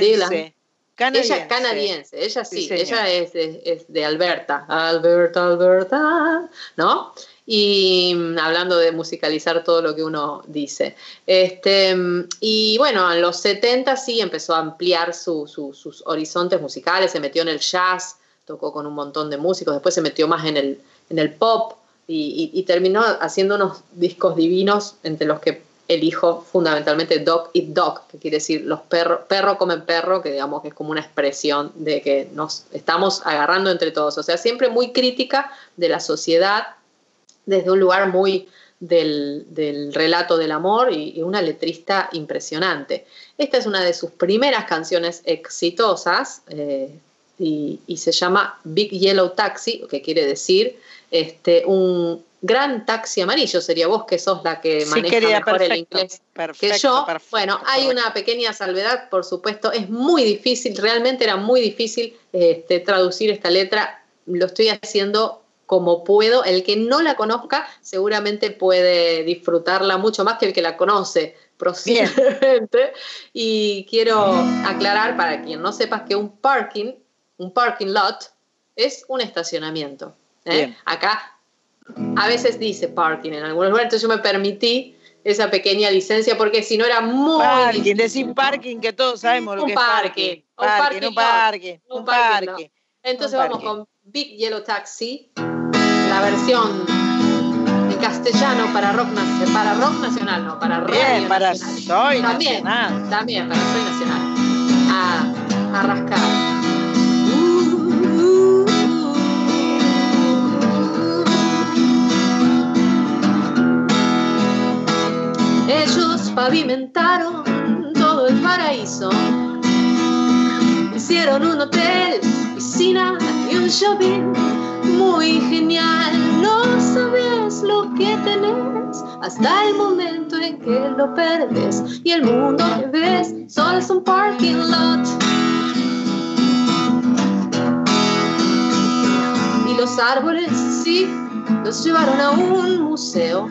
Speaker 1: Canadiense.
Speaker 2: Ella canadiense, ella sí, ella es, es- es de Alberta, Alberta, Alberta, ¿no? Y mm, hablando de musicalizar todo lo que uno dice. Este, mm, y bueno, en los 70 sí empezó a ampliar su- su- sus horizontes musicales, se metió en el jazz, tocó con un montón de músicos, después se metió más en el, en el pop y terminó haciendo unos discos divinos entre los que elijo fundamentalmente Dog Eat Dog, que quiere decir los perros, perro comen perro, que digamos que es como una expresión de que nos estamos agarrando entre todos. O sea, siempre muy crítica de la sociedad, desde un lugar muy del, del relato del amor y, y una letrista impresionante. Esta es una de sus primeras canciones exitosas eh, y, y se llama Big Yellow Taxi, que quiere decir este, un gran taxi amarillo. Sería vos que sos la que
Speaker 1: Sí,
Speaker 2: maneja
Speaker 1: querida,
Speaker 2: mejor el inglés
Speaker 1: perfecto,
Speaker 2: que yo.
Speaker 1: perfecto,
Speaker 2: bueno, hay una pequeña salvedad, por supuesto. Es muy difícil, realmente era muy difícil este, traducir esta letra. Lo estoy haciendo como puedo. El que no la conozca seguramente puede disfrutarla mucho más que el que la conoce. posiblemente. Y quiero aclarar para quien no sepa que un parking, un parking lot, es un estacionamiento. ¿eh? Acá a veces dice parking en algunos lugares, entonces yo me permití esa pequeña licencia porque si no era muy
Speaker 1: Parking, decir parking que todos sabemos lo
Speaker 2: Un
Speaker 1: que
Speaker 2: parking,
Speaker 1: es
Speaker 2: un
Speaker 1: parking.
Speaker 2: parking
Speaker 1: Parking, un parking,
Speaker 2: un
Speaker 1: un
Speaker 2: parking
Speaker 1: parking.
Speaker 2: Entonces
Speaker 1: Un
Speaker 2: vamos
Speaker 1: parking.
Speaker 2: con Big Yellow Taxi, la versión en castellano para rock, nac- para rock nacional, no, para
Speaker 1: Bien,
Speaker 2: radio
Speaker 1: para
Speaker 2: nacional.
Speaker 1: Soy
Speaker 2: también,
Speaker 1: Nacional.
Speaker 2: también para Soy Nacional. A, a rascar. Ellos pavimentaron todo el paraíso. Hicieron un hotel, piscina y un shopping muy genial. No sabes lo que tenés hasta el momento en que lo perdes. Y el mundo que ves solo es un parking lot. Y los árboles, sí, los llevaron a un museo.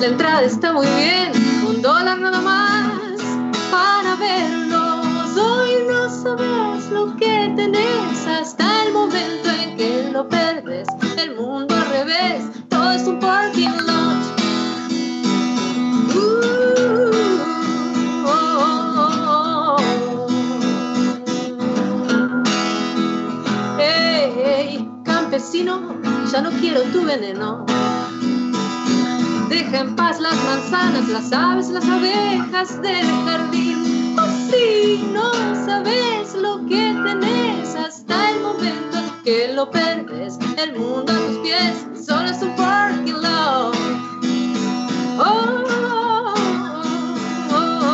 Speaker 2: La entrada está muy bien, un dólar nada más para verlos. Hoy no sabes que tenés hasta el momento en que lo perdes. El mundo al revés, todo es un parking lot. Uh, oh, oh, oh. Campesino, ya no quiero tu veneno. Deja en paz las manzanas, las aves, las abejas del jardín. Sí, no sabes lo que tenés hasta el momento en que lo perdes. El mundo a tus pies solo es un parking lot. Oh, oh, oh.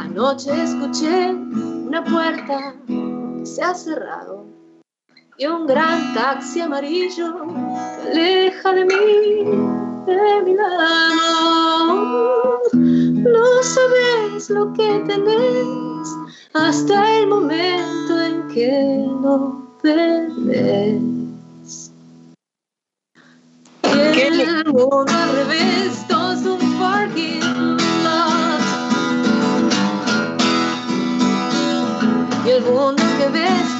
Speaker 2: Anoche escuché una puerta que se ha cerrado y un gran taxi amarillo que aleja de mí, de mi lado. No sabes lo que tenés hasta el momento en que lo perdés. Y el mundo al revés, todo un parking lot. Y el mundo que ves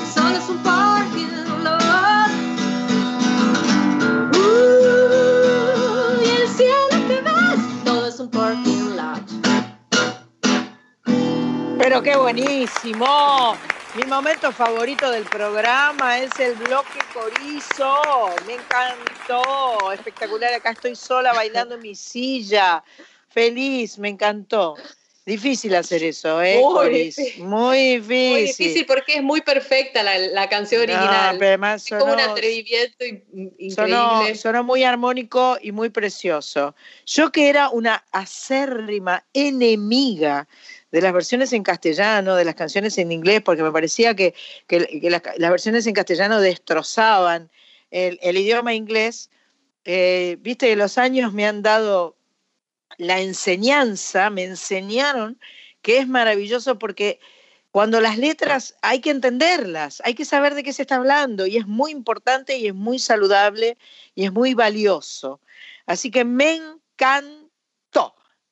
Speaker 1: Pero qué buenísimo. Mi momento favorito del programa es el bloque corizo. Me encantó. Espectacular. Acá estoy sola bailando en mi silla. Feliz, me encantó. Difícil hacer eso, ¿eh?
Speaker 2: Muy
Speaker 1: Coris?
Speaker 2: difícil.
Speaker 1: Muy difícil.
Speaker 2: Muy difícil porque es muy perfecta la, la canción
Speaker 1: No,
Speaker 2: original.
Speaker 1: pero además
Speaker 2: es como un atrevimiento in-
Speaker 1: Sonó,
Speaker 2: increíble.
Speaker 1: sonó muy armónico y muy precioso. Yo que era una acérrima enemiga de las versiones en castellano, de las canciones en inglés, porque me parecía que, que- las, las versiones en castellano destrozaban el, idioma inglés. Eh, Viste que los años me han dado la enseñanza, me enseñaron que es maravilloso porque cuando las letras hay que entenderlas, hay que saber de qué se está hablando y es muy importante y es muy saludable y es muy valioso. Así que me encantó.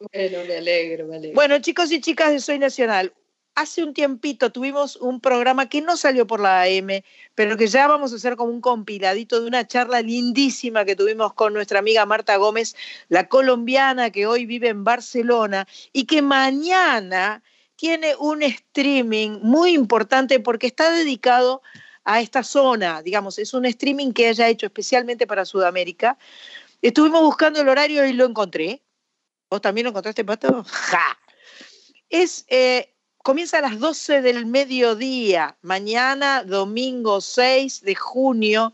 Speaker 2: Bueno, me alegro, me alegro.
Speaker 1: Bueno, chicos y chicas de Soy Nacional, hace un tiempito tuvimos un programa que no salió por la AM, pero que ya vamos a hacer como un compiladito de una charla lindísima que tuvimos con nuestra amiga Marta Gómez, la colombiana que hoy vive en Barcelona y que mañana tiene un streaming muy importante porque está dedicado a esta zona, digamos, es un streaming que ella ha hecho especialmente para Sudamérica. Estuvimos buscando el horario y lo encontré. ¿Vos también lo encontraste, Pato? ¡Ja! Es, eh, comienza a las 12 del mediodía, mañana, domingo 6 de junio,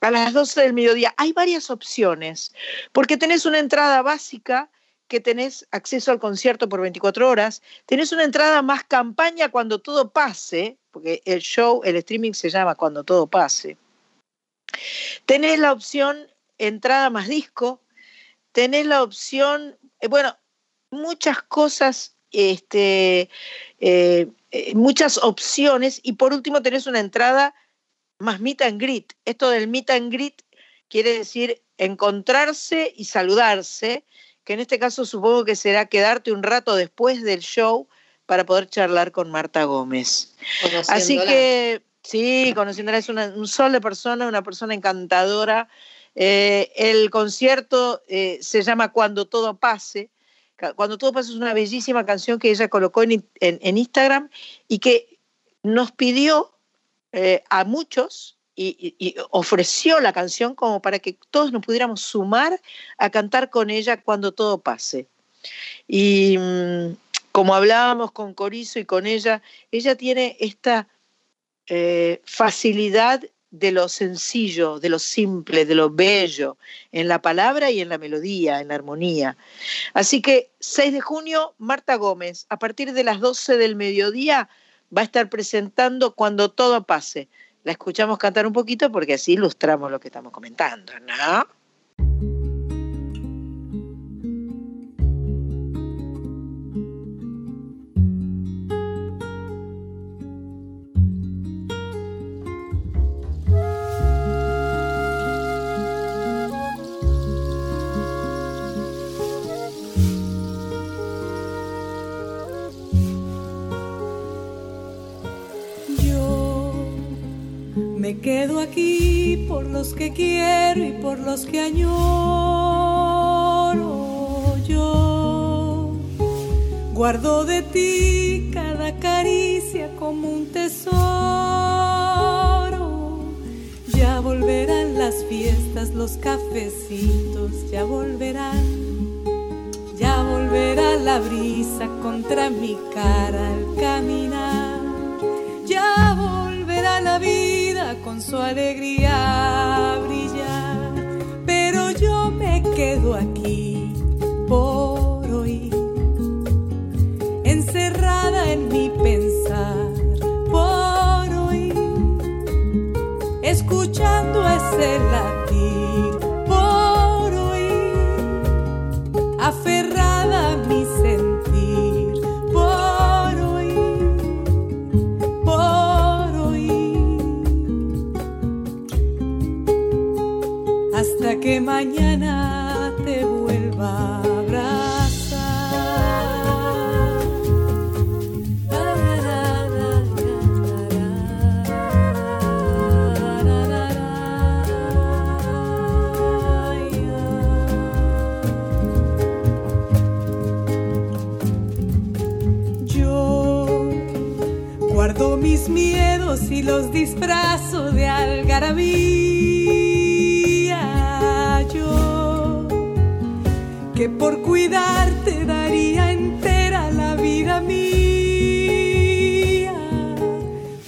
Speaker 1: a las 12 del mediodía. Hay varias opciones, porque tenés una entrada básica que tenés acceso al concierto por 24 horas, tenés una entrada más campaña cuando todo pase, porque el show, el streaming se llama Cuando todo pase. Tenés la opción entrada más disco, tenés la opción, eh, bueno, muchas cosas, este, eh, eh, muchas opciones, y por último tenés una entrada más meet and greet. Esto del meet and greet quiere decir encontrarse y saludarse, que en este caso supongo que será quedarte un rato después del show para poder charlar con Marta Gómez. Así que sí, conociéndola es una- un sol de persona, una persona encantadora. Eh, el concierto eh, se llama Cuando todo pase. Cuando todo pase es una bellísima canción que ella colocó en, in- en- en Instagram y que nos pidió eh, a muchos y, ofreció la canción como para que todos nos pudiéramos sumar a cantar con ella cuando todo pase. Y mm, como hablábamos con Corizo y con ella, ella tiene esta facilidad de lo sencillo, de lo simple, de lo bello, en la palabra y en la melodía, en la armonía. Así que 6 de junio, Marta Gómez, a partir de las 12 del mediodía, va a estar presentando Cuando todo pase. La escuchamos cantar un poquito porque así ilustramos lo que estamos comentando, ¿no?
Speaker 14: Por los que quiero y por los que añoro. Yo guardo de ti cada caricia como un tesoro. Ya volverán las fiestas, los cafecitos, ya volverán. Ya volverá la brisa contra mi cara al caminar. Ya volverá la vida su alegría brillar. Pero yo me quedo aquí por hoy, encerrada en mi pensar por hoy, escuchando ese latir hasta que mañana te vuelva a abrazar. Yo guardo mis miedos y los disfrazo de algarabía. Que por cuidarte daría entera la vida mía.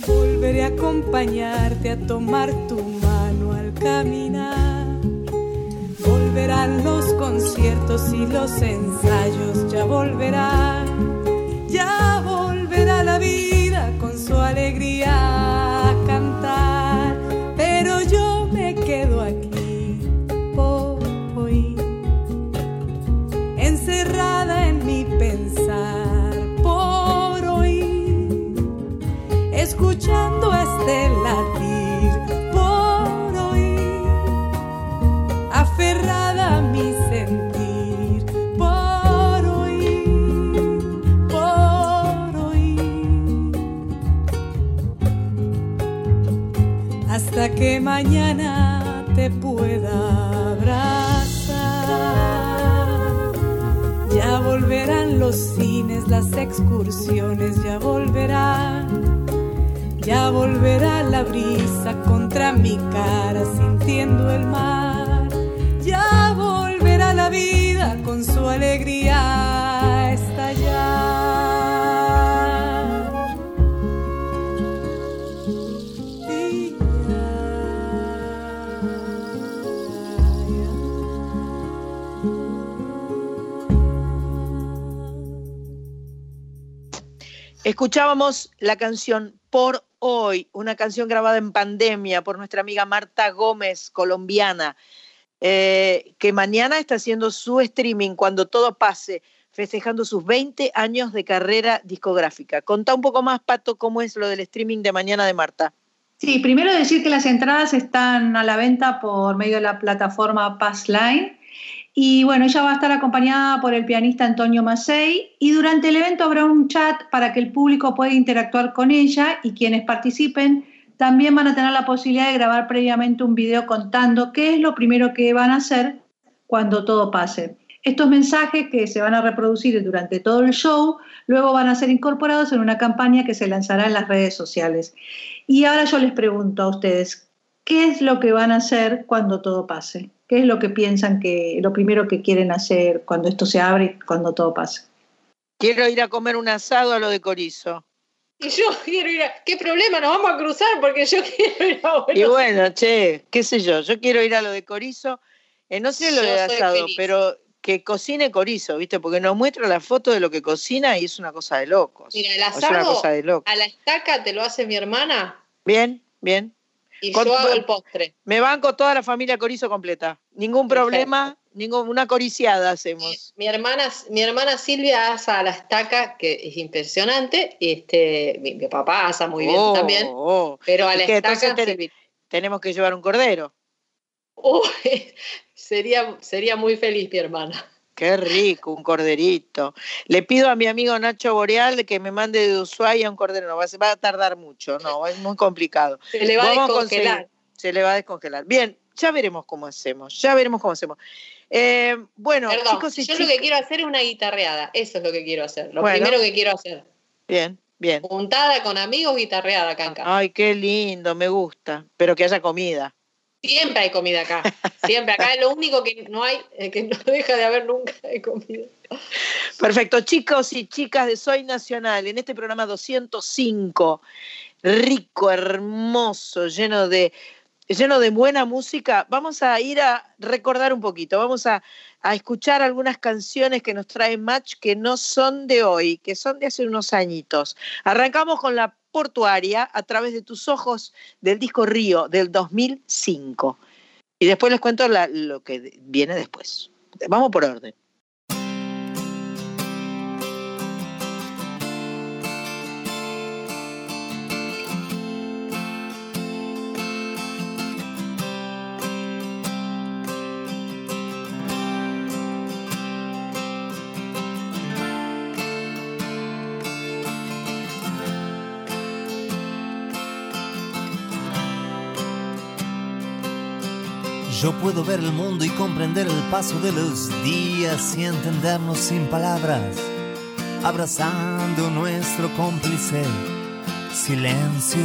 Speaker 14: Volveré a acompañarte a tomar tu mano al caminar. Volverán los conciertos y los ensayos, ya volverán. Ya volverá la vida con su alegría que mañana te pueda abrazar. Ya volverán los cines, las excursiones, ya volverán. Ya volverá la brisa contra mi cara sintiendo el mar. Ya volverá la vida con su alegría
Speaker 1: Escuchábamos la canción Por Hoy, una canción grabada en pandemia por nuestra amiga Marta Gómez, colombiana, eh, que mañana está haciendo su streaming cuando todo pase, festejando sus 20 años de carrera discográfica. Contá un poco más, Pato, cómo es lo del streaming de mañana de Marta.
Speaker 5: Sí, primero decir que las entradas están a la venta por medio de la plataforma Passline. Y bueno, ella va a estar acompañada por el pianista Antonio Macei y durante el evento habrá un chat para que el público pueda interactuar con ella y quienes participen también van a tener la posibilidad de grabar previamente un video contando qué es lo primero que van a hacer cuando todo pase. Estos mensajes que se van a reproducir durante todo el show, luego van a ser incorporados en una campaña que se lanzará en las redes sociales. Y ahora yo les pregunto a ustedes, ¿qué es lo que van a hacer cuando todo pase? ¿Qué es lo que piensan que lo primero que quieren hacer cuando esto se abre y cuando todo pase?
Speaker 1: Quiero ir a comer un asado a lo de Corizo.
Speaker 2: Y yo quiero ir a... ¿Qué problema? Nos vamos a cruzar porque yo quiero ir a
Speaker 1: Y bueno, che, qué sé yo, yo quiero ir a lo de Corizo, eh, no sé lo
Speaker 2: Yo
Speaker 1: de asado,
Speaker 2: feliz.
Speaker 1: pero que cocine Corizo, ¿viste? Porque nos muestra la foto de lo que cocina y es una cosa de locos.
Speaker 2: Mira, el
Speaker 1: Es una
Speaker 2: asado
Speaker 1: cosa de locos.
Speaker 2: a la estaca te lo hace mi hermana
Speaker 1: Bien, bien.
Speaker 2: Y
Speaker 1: Con-
Speaker 2: yo hago el postre.
Speaker 1: Me banco toda la familia Corizo completa. Ningún problema, ningún, una coriciada hacemos.
Speaker 2: Mi hermana, mi hermana Silvia asa a la estaca, que es impresionante. Este, mi, mi papá asa muy bien
Speaker 1: Oh,
Speaker 2: también.
Speaker 1: oh.
Speaker 2: Pero a
Speaker 1: ¿Y
Speaker 2: la estaca
Speaker 1: Tenemos que llevar un cordero.
Speaker 2: Sería, sería muy feliz mi hermana.
Speaker 1: Qué rico, un corderito. Le pido a mi amigo Nacho Boreal que me mande de Ushuaia un cordero. No, va a- va a tardar mucho, no, es muy complicado.
Speaker 2: Se le va a descongelar.
Speaker 1: conseguir- Se le va a descongelar. Bien, ya veremos cómo hacemos, ya veremos cómo hacemos. Eh, bueno,
Speaker 2: Perdón,
Speaker 1: chicos y
Speaker 2: yo lo que quiero hacer es una guitarreada. Eso es lo que quiero hacer. Lo
Speaker 1: Bueno.
Speaker 2: primero que quiero hacer.
Speaker 1: bien, bien.
Speaker 2: Juntada con amigos, guitarreada casa.
Speaker 1: Ay, qué lindo, me gusta. Pero que haya comida.
Speaker 2: Siempre hay comida acá. Siempre. Acá es lo único que no hay, eh, que no deja de haber nunca de comida.
Speaker 1: Perfecto, chicos y chicas de Soy Nacional, en este programa 205, rico, hermoso, lleno de, lleno de buena música, vamos a ir a recordar un poquito, vamos a, a escuchar algunas canciones que nos trae Match que no son de hoy, que son de hace unos añitos. Arrancamos con la portuaria a través de tus ojos del disco Río del 2005. Y después les cuento lo que viene después. Vamos por orden.
Speaker 6: Yo puedo ver el mundo y comprender el paso de los días y entendernos sin palabras, abrazando nuestro cómplice silencio.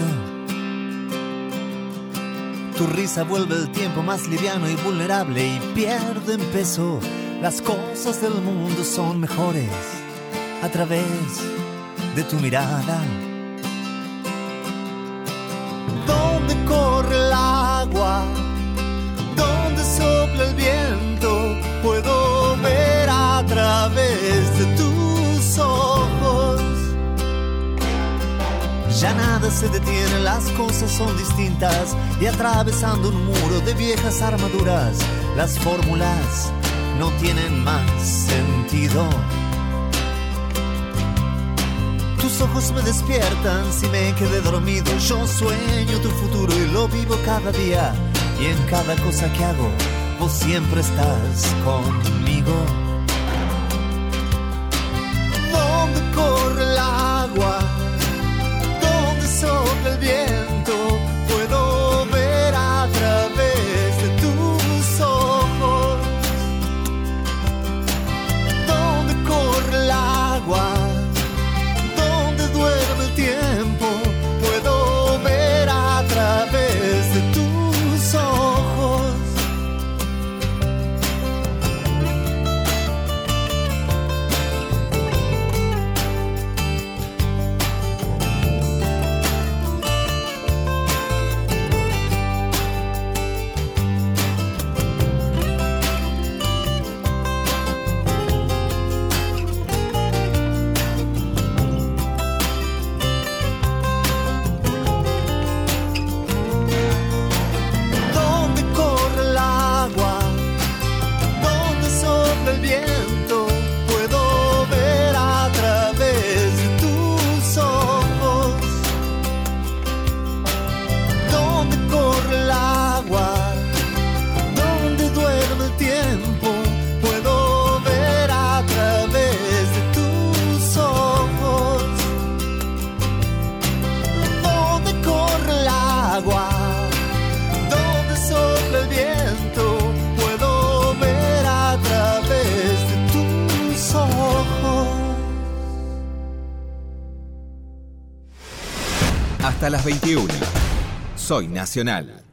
Speaker 6: Tu risa vuelve el tiempo más liviano y vulnerable y pierde en peso. Las cosas del mundo son mejores a través de tu mirada. ¿Dónde corre el agua? El viento, puedo ver a través de tus ojos. Ya nada se detiene, las cosas son distintas y atravesando un muro de viejas armaduras, las fórmulas no tienen más sentido. Tus ojos me despiertan si me quedé dormido. Yo sueño tu futuro y lo vivo cada día. Y en cada cosa que hago, vos siempre estás conmigo. ¿Dónde corre el agua? ¿Dónde sopla el viento?
Speaker 7: Soy Nacional.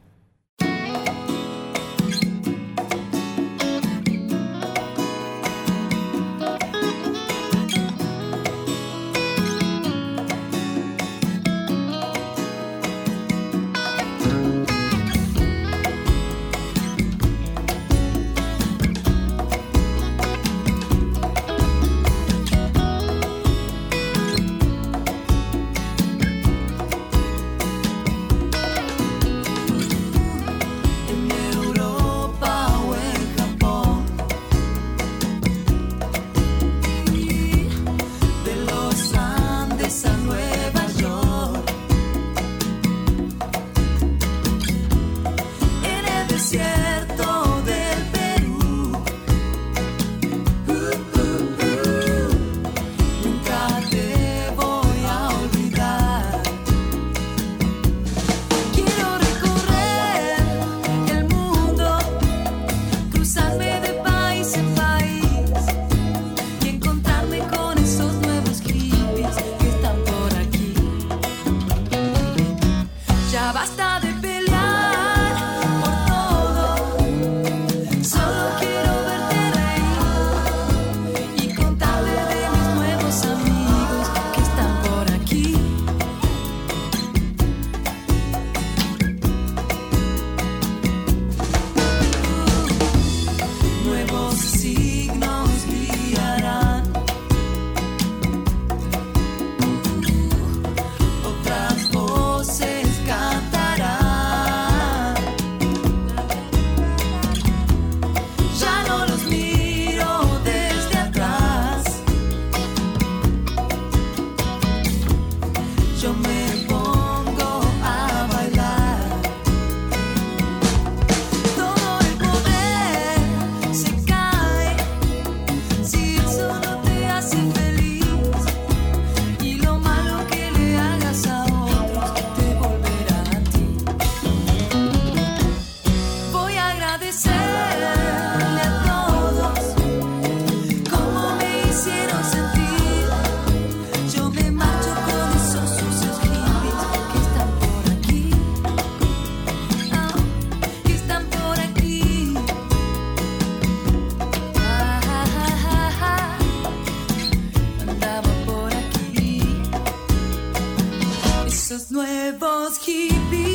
Speaker 9: Nuevos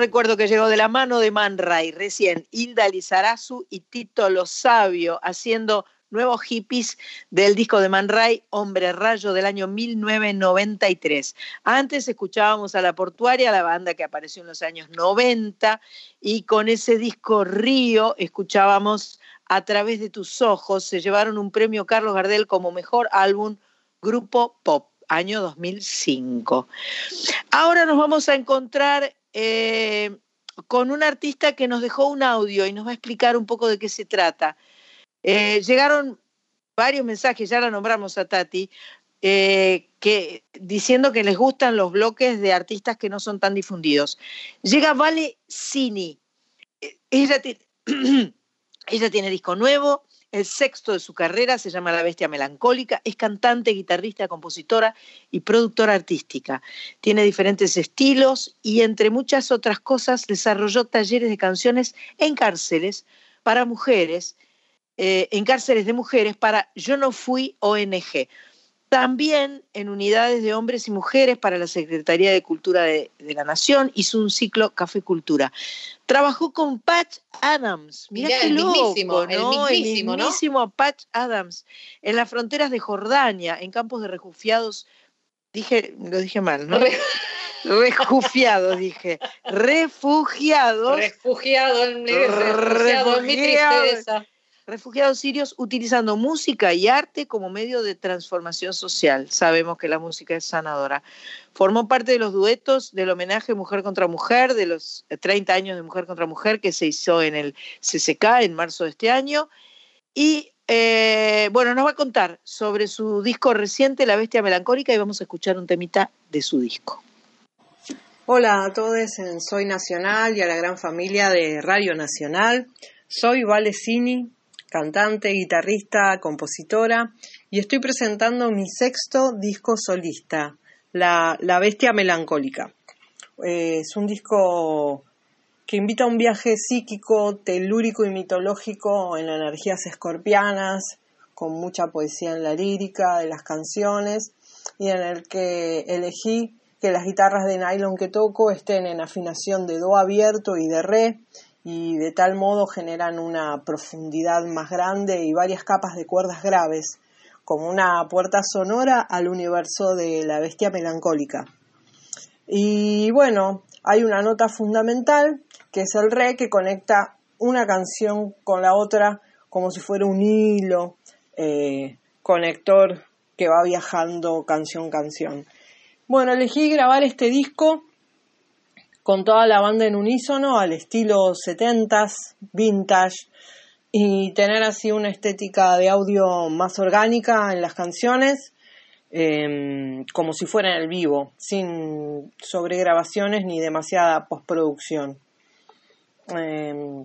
Speaker 1: recuerdo que llegó de la mano de Man Ray, recién Hilda Lizarazu y Tito Lo Sabio haciendo nuevos hippies del disco de Man Ray, Hombre Rayo del año 1993. Antes escuchábamos a La Portuaria, la banda que apareció en los años 90, y con ese disco Río escuchábamos A través de tus ojos, se llevaron un premio Carlos Gardel como mejor álbum Grupo Pop, año 2005. Ahora nos vamos a encontrar eh, con un artista que nos dejó un audio y nos va a explicar un poco de qué se trata. Eh, llegaron varios mensajes, ya la nombramos a Tati, eh, que, diciendo que les gustan los bloques de artistas que no son tan difundidos. Llega Vale Cini. Ti- ella tiene disco nuevo, el sexto de su carrera, se llama La Bestia Melancólica, es cantante, guitarrista, compositora y productora artística. Tiene diferentes estilos y entre muchas otras cosas desarrolló talleres de canciones en cárceles para mujeres, eh, en cárceles de mujeres para Yo no fui ONG. También en unidades de hombres y mujeres para la Secretaría de Cultura de, de la Nación hizo un ciclo Café Cultura. Trabajó con Patch Adams, mirá
Speaker 2: Mirá,
Speaker 1: qué
Speaker 2: el
Speaker 1: loco,
Speaker 2: mismísimo, el
Speaker 1: ¿no?
Speaker 2: mismísimo, ¿no?
Speaker 1: mismísimo Patch Adams, en las fronteras de Jordania, en campos de refugiados Dije, lo dije mal, ¿no? Refugiados, dije. Refugiados.
Speaker 2: Refugiado refugiado en mi tristeza.
Speaker 1: Refugiados sirios utilizando música y arte como medio de transformación social. Sabemos que la música es sanadora. Formó parte de los duetos del homenaje Mujer contra Mujer, de los 30 años de Mujer contra Mujer que se hizo en el CCK en marzo de este año. Y eh, bueno, nos va a contar sobre su disco reciente, La Bestia Melancólica, y vamos a escuchar un temita de su disco.
Speaker 15: Hola a todos Soy Nacional y a la gran familia de Radio Nacional. Soy Vale Cini, cantante, guitarrista, compositora, y estoy presentando mi sexto disco solista, La, la Bestia Melancólica. Eh, es un disco que invita a un viaje psíquico, telúrico y mitológico en energías escorpianas, con mucha poesía en la lírica de las canciones, y en el que elegí que las guitarras de nylon que toco estén en afinación de do abierto y de re, y de tal modo generan una profundidad más grande y varias capas de cuerdas graves, como una puerta sonora al universo de la bestia melancólica. Y bueno, hay una nota fundamental que es el re que conecta una canción con la otra como si fuera un hilo eh, conector que va viajando canción canción. Bueno, elegí grabar este disco con toda la banda en unísono al estilo 70s, vintage y tener así una estética de audio más orgánica en las canciones, em, como si fuera en el vivo, sin sobregrabaciones ni demasiada postproducción. Em,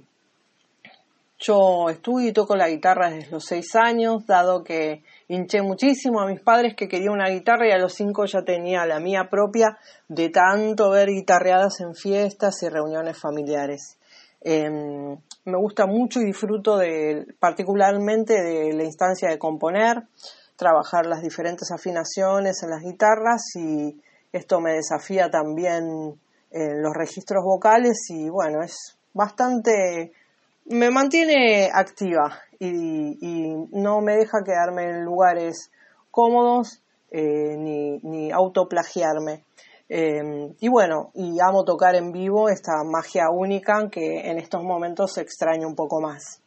Speaker 15: yo estudio y toco la guitarra desde los seis años, dado que hinché muchísimo a mis padres que quería una guitarra y a los cinco ya tenía la mía propia de tanto ver guitarreadas en fiestas y reuniones familiares. Em, me gusta mucho y disfruto de, particularmente de la instancia de componer, trabajar las diferentes afinaciones en las guitarras y esto me desafía también en los registros vocales y bueno, es bastante, me mantiene activa y, no me deja quedarme en lugares cómodos eh, ni, ni, autoplagiarme. Em, y bueno, y amo tocar en vivo esta magia única que en estos momentos se extraña un poco más.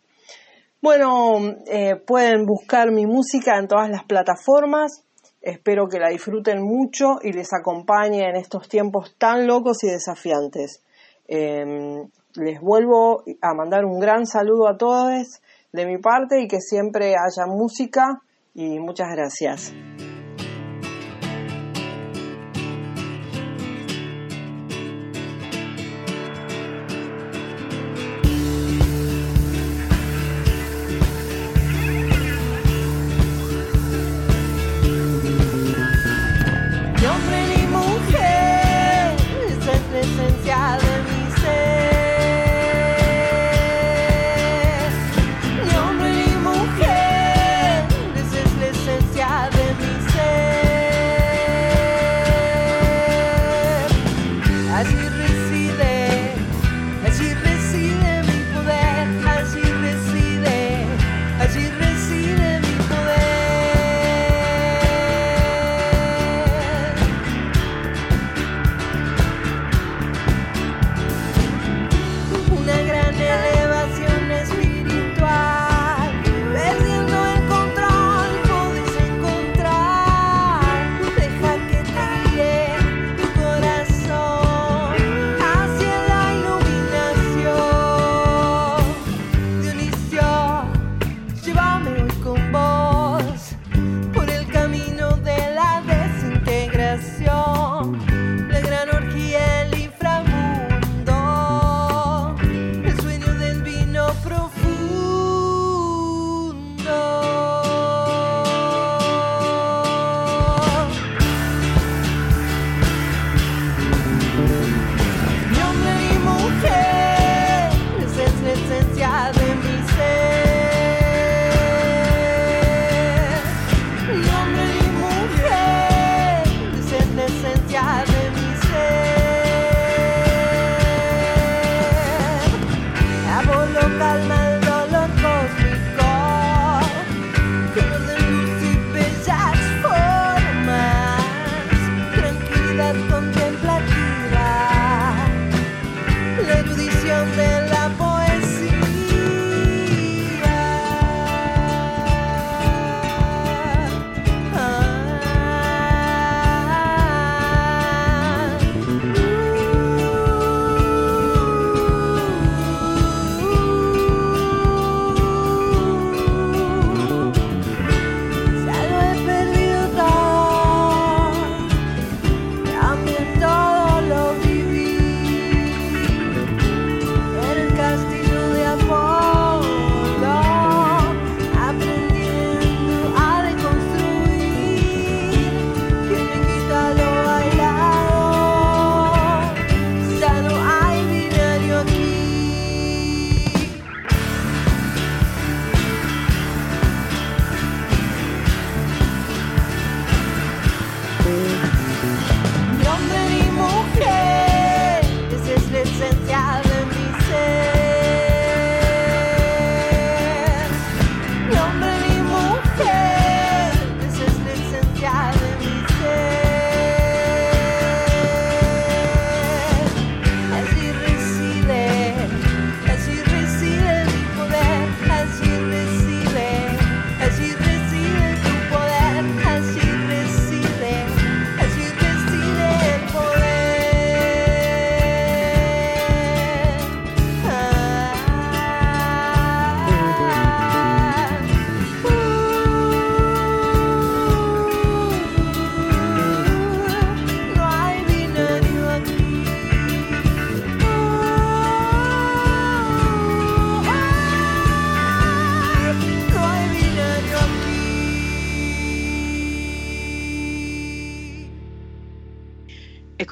Speaker 15: Bueno, eh, pueden buscar mi música en todas las plataformas. Espero que la disfruten mucho y les acompañe en estos tiempos tan locos y desafiantes. Em, les vuelvo a mandar un gran saludo a todos de mi parte y que siempre haya música y muchas gracias.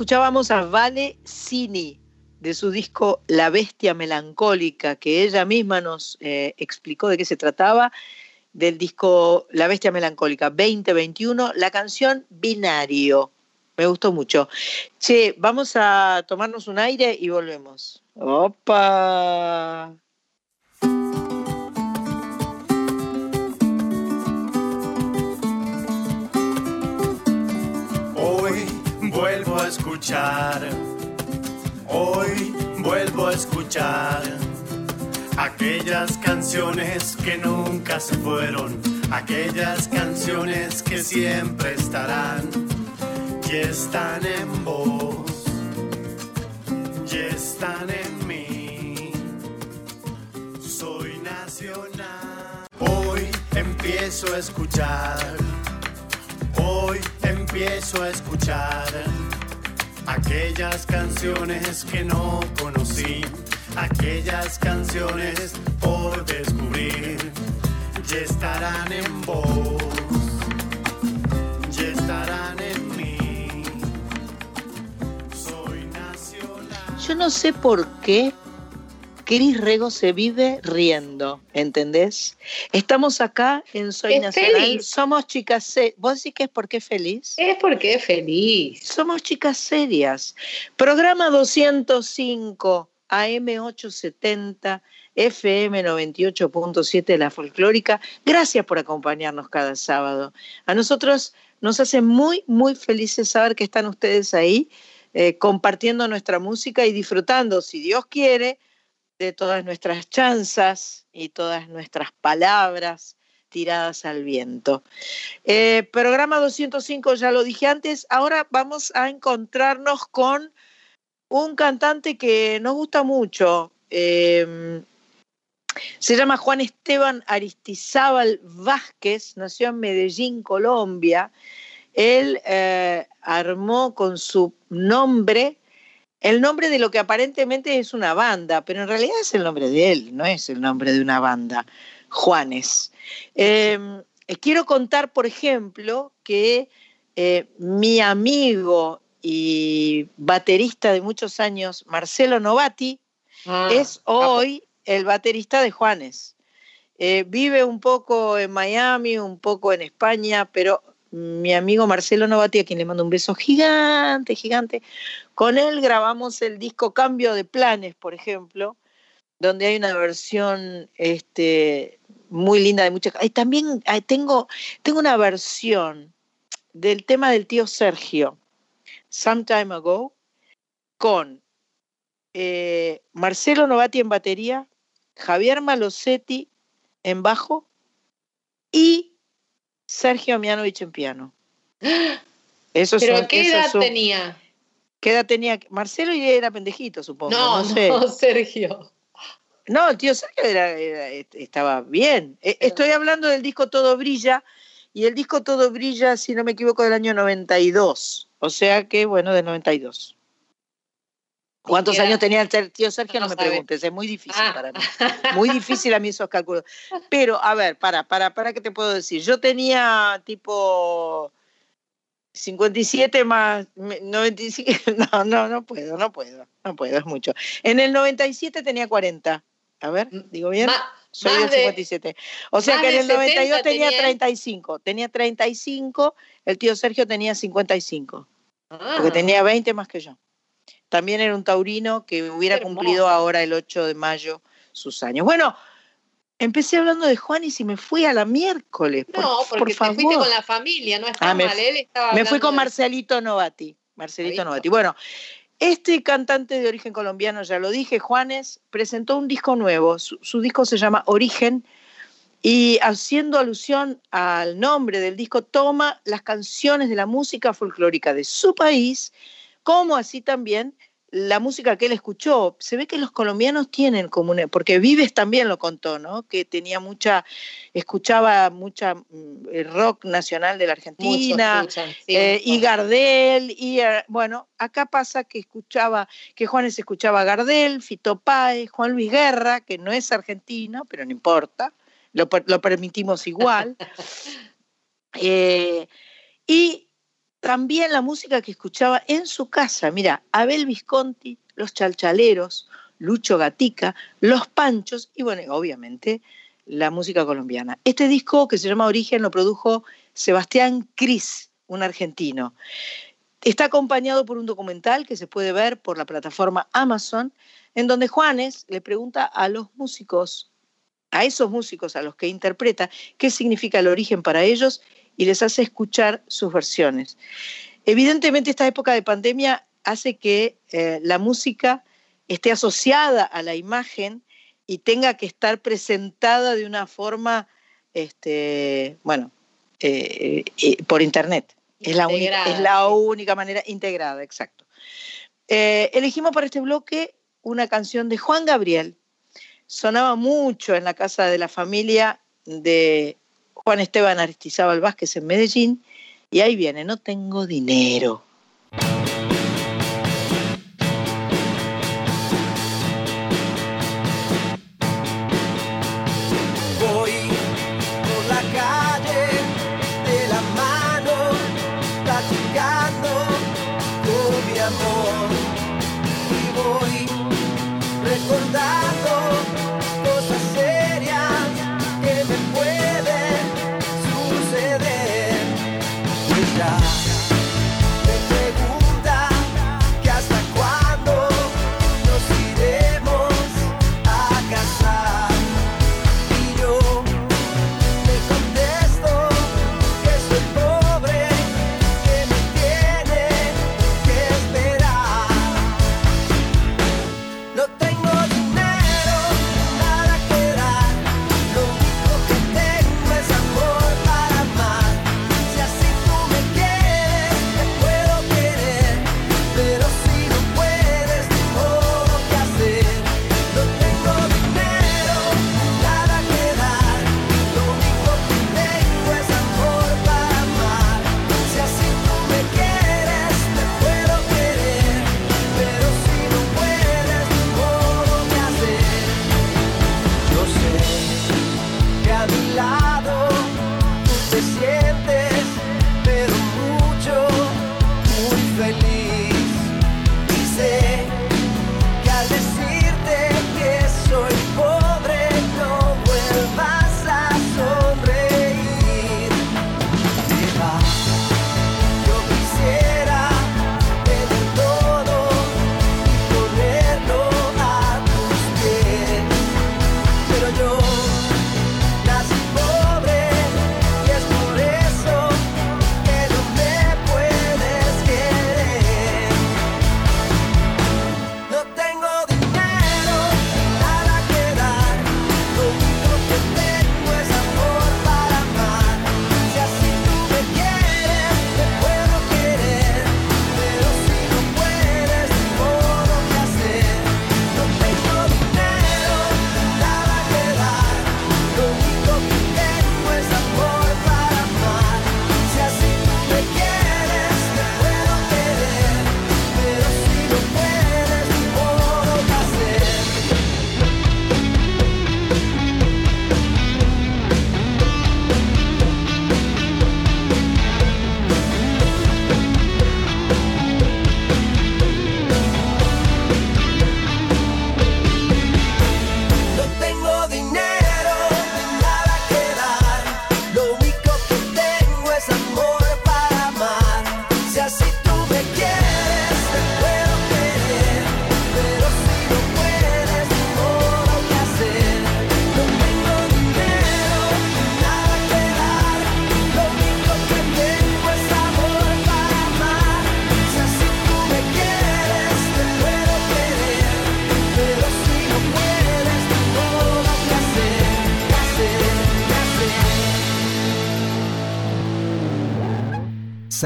Speaker 1: Escuchábamos a Vale Cini de su disco La Bestia Melancólica, que ella misma nos eh, explicó de qué se trataba, del disco La Bestia Melancólica 2021, la canción Binario. Me gustó mucho. Che, vamos a tomarnos un aire y volvemos. ¡Opa!
Speaker 16: Hoy vuelvo a escuchar, hoy vuelvo a escuchar aquellas canciones que nunca se fueron, aquellas canciones que siempre estarán y están en vos, y están en mí. Soy nacional. Hoy empiezo a escuchar, hoy empiezo a escuchar aquellas canciones que no conocí, aquellas canciones por descubrir, ya estarán en vos, ya estarán en mí. Soy nacional.
Speaker 1: Yo no sé por qué Cris Rego se vive riendo, ¿entendés? Estamos acá en Soy
Speaker 2: Es
Speaker 1: Nacional,
Speaker 2: feliz.
Speaker 1: somos chicas serias. ¿Vos decís que es porque es feliz?
Speaker 2: Es porque es feliz.
Speaker 1: Somos chicas serias. Programa 205, AM870, FM 98.7, La Folclórica. Gracias por acompañarnos cada sábado. A nosotros nos hace muy, muy felices saber que están ustedes ahí eh, compartiendo nuestra música y disfrutando, si Dios quiere, de todas nuestras chanzas y todas nuestras palabras tiradas al viento. Eh, programa 205, ya lo dije antes, ahora vamos a encontrarnos con un cantante que nos gusta mucho. eh, se llama Juan Esteban Aristizábal Vázquez, nació en Medellín, Colombia. Él eh, armó con su nombre el nombre de lo que aparentemente es una banda, pero en realidad es el nombre de él, no es el nombre de una banda, Juanes. Eh, quiero contar, por ejemplo, que eh, mi amigo y baterista de muchos años, Marcelo Novati,
Speaker 2: Ah,
Speaker 1: es hoy el baterista de Juanes. Eh, vive un poco en Miami, un poco en España, pero mi amigo Marcelo Novati, a quien le mando un beso gigante, gigante, con él grabamos el disco Cambio de Planes, por ejemplo, donde hay una versión este, muy linda de muchas. También tengo, tengo una versión del tema del tío Sergio, Some Time Ago, con eh, Marcelo Novati en batería, Javier Malosetti en bajo y Sergio Mianovich en piano.
Speaker 2: ¿Pero
Speaker 1: son-
Speaker 2: qué edad
Speaker 1: son-
Speaker 2: tenía?
Speaker 1: ¿Qué edad tenía? Marcelo ya era pendejito, supongo.
Speaker 2: No,
Speaker 1: No, sé.
Speaker 2: no, Sergio.
Speaker 1: No, el tío Sergio era- era- est- estaba bien. E- Estoy hablando del disco Todo Brilla, y el disco Todo Brilla, si no me equivoco, del año 92. O sea que, bueno, del 92. ¿Cuántos años tenía el tío Sergio? No,
Speaker 2: No
Speaker 1: me
Speaker 2: sabe.
Speaker 1: preguntes, es muy difícil
Speaker 2: Ah.
Speaker 1: para mí. Muy difícil a mí esos cálculos. Pero, a ver, para, para, para, ¿qué te puedo decir? Yo tenía tipo 57 más me- 95. No, no, no puedo, no puedo, no puedo, es mucho. En el 97 tenía 40. A ver, digo bien.
Speaker 2: Ma-
Speaker 1: Soy del
Speaker 2: de-
Speaker 1: 57. O sea que en el 92
Speaker 2: 70
Speaker 1: tenía
Speaker 2: tenía.
Speaker 1: 35. Tenía 35, el tío Sergio tenía 55.
Speaker 2: Ah,
Speaker 1: Porque tenía 20 más que yo. También era un taurino que hubiera cumplido ahora el 8 de mayo sus años. Bueno, empecé hablando de Juan y si me fui a la miércoles. Por,
Speaker 2: no,
Speaker 1: por
Speaker 2: porque te
Speaker 1: favor.
Speaker 2: fuiste con la familia, no está
Speaker 1: Ah, me
Speaker 2: mal.
Speaker 1: fu-
Speaker 2: Él estaba
Speaker 1: Me fui con Marcelito Novati. Marcelito
Speaker 2: Marcelito.
Speaker 1: Novati. Bueno, este cantante de origen colombiano, ya lo dije, Juanes, presentó un disco nuevo. Su, su disco se llama Origen y haciendo alusión al nombre del disco, toma las canciones de la música folclórica de su país, como así también la música que él escuchó. Se ve que los colombianos tienen como una, porque Vives también lo contó, ¿no? Que tenía mucha, escuchaba mucha mm, rock nacional de la
Speaker 2: Mucho
Speaker 1: Argentina,
Speaker 2: escuchan, sí,
Speaker 1: eh, y. Gardel, y eh, bueno, acá pasa que escuchaba, que Juanes escuchaba a Gardel, Fito Páez, Juan Luis Guerra, que no es argentino, pero no importa, lo permitimos igual. Eh, y
Speaker 6: también la música que escuchaba en su casa. Mira, Abel Visconti, Los Chalchaleros, Lucho Gatica, Los Panchos y bueno, obviamente la música colombiana. Este disco que se llama Origen lo produjo Sebastián Cris, un argentino. Está acompañado por un documental que se puede ver por la plataforma Amazon, en donde Juanes le pregunta a los músicos, a esos músicos a los que interpreta, qué significa el origen para ellos y les hace escuchar sus versiones. Evidentemente esta época de pandemia hace que eh, la música esté asociada a la imagen y tenga que estar presentada de una forma, este, bueno, eh, eh, por internet. Es la, única, es la única manera integrada, exacto. Elegimos para este bloque una canción de Juan Gabriel. Sonaba mucho en la casa de la familia de Juan Esteban Aristizábal Vázquez en Medellín. Y ahí viene, no tengo dinero.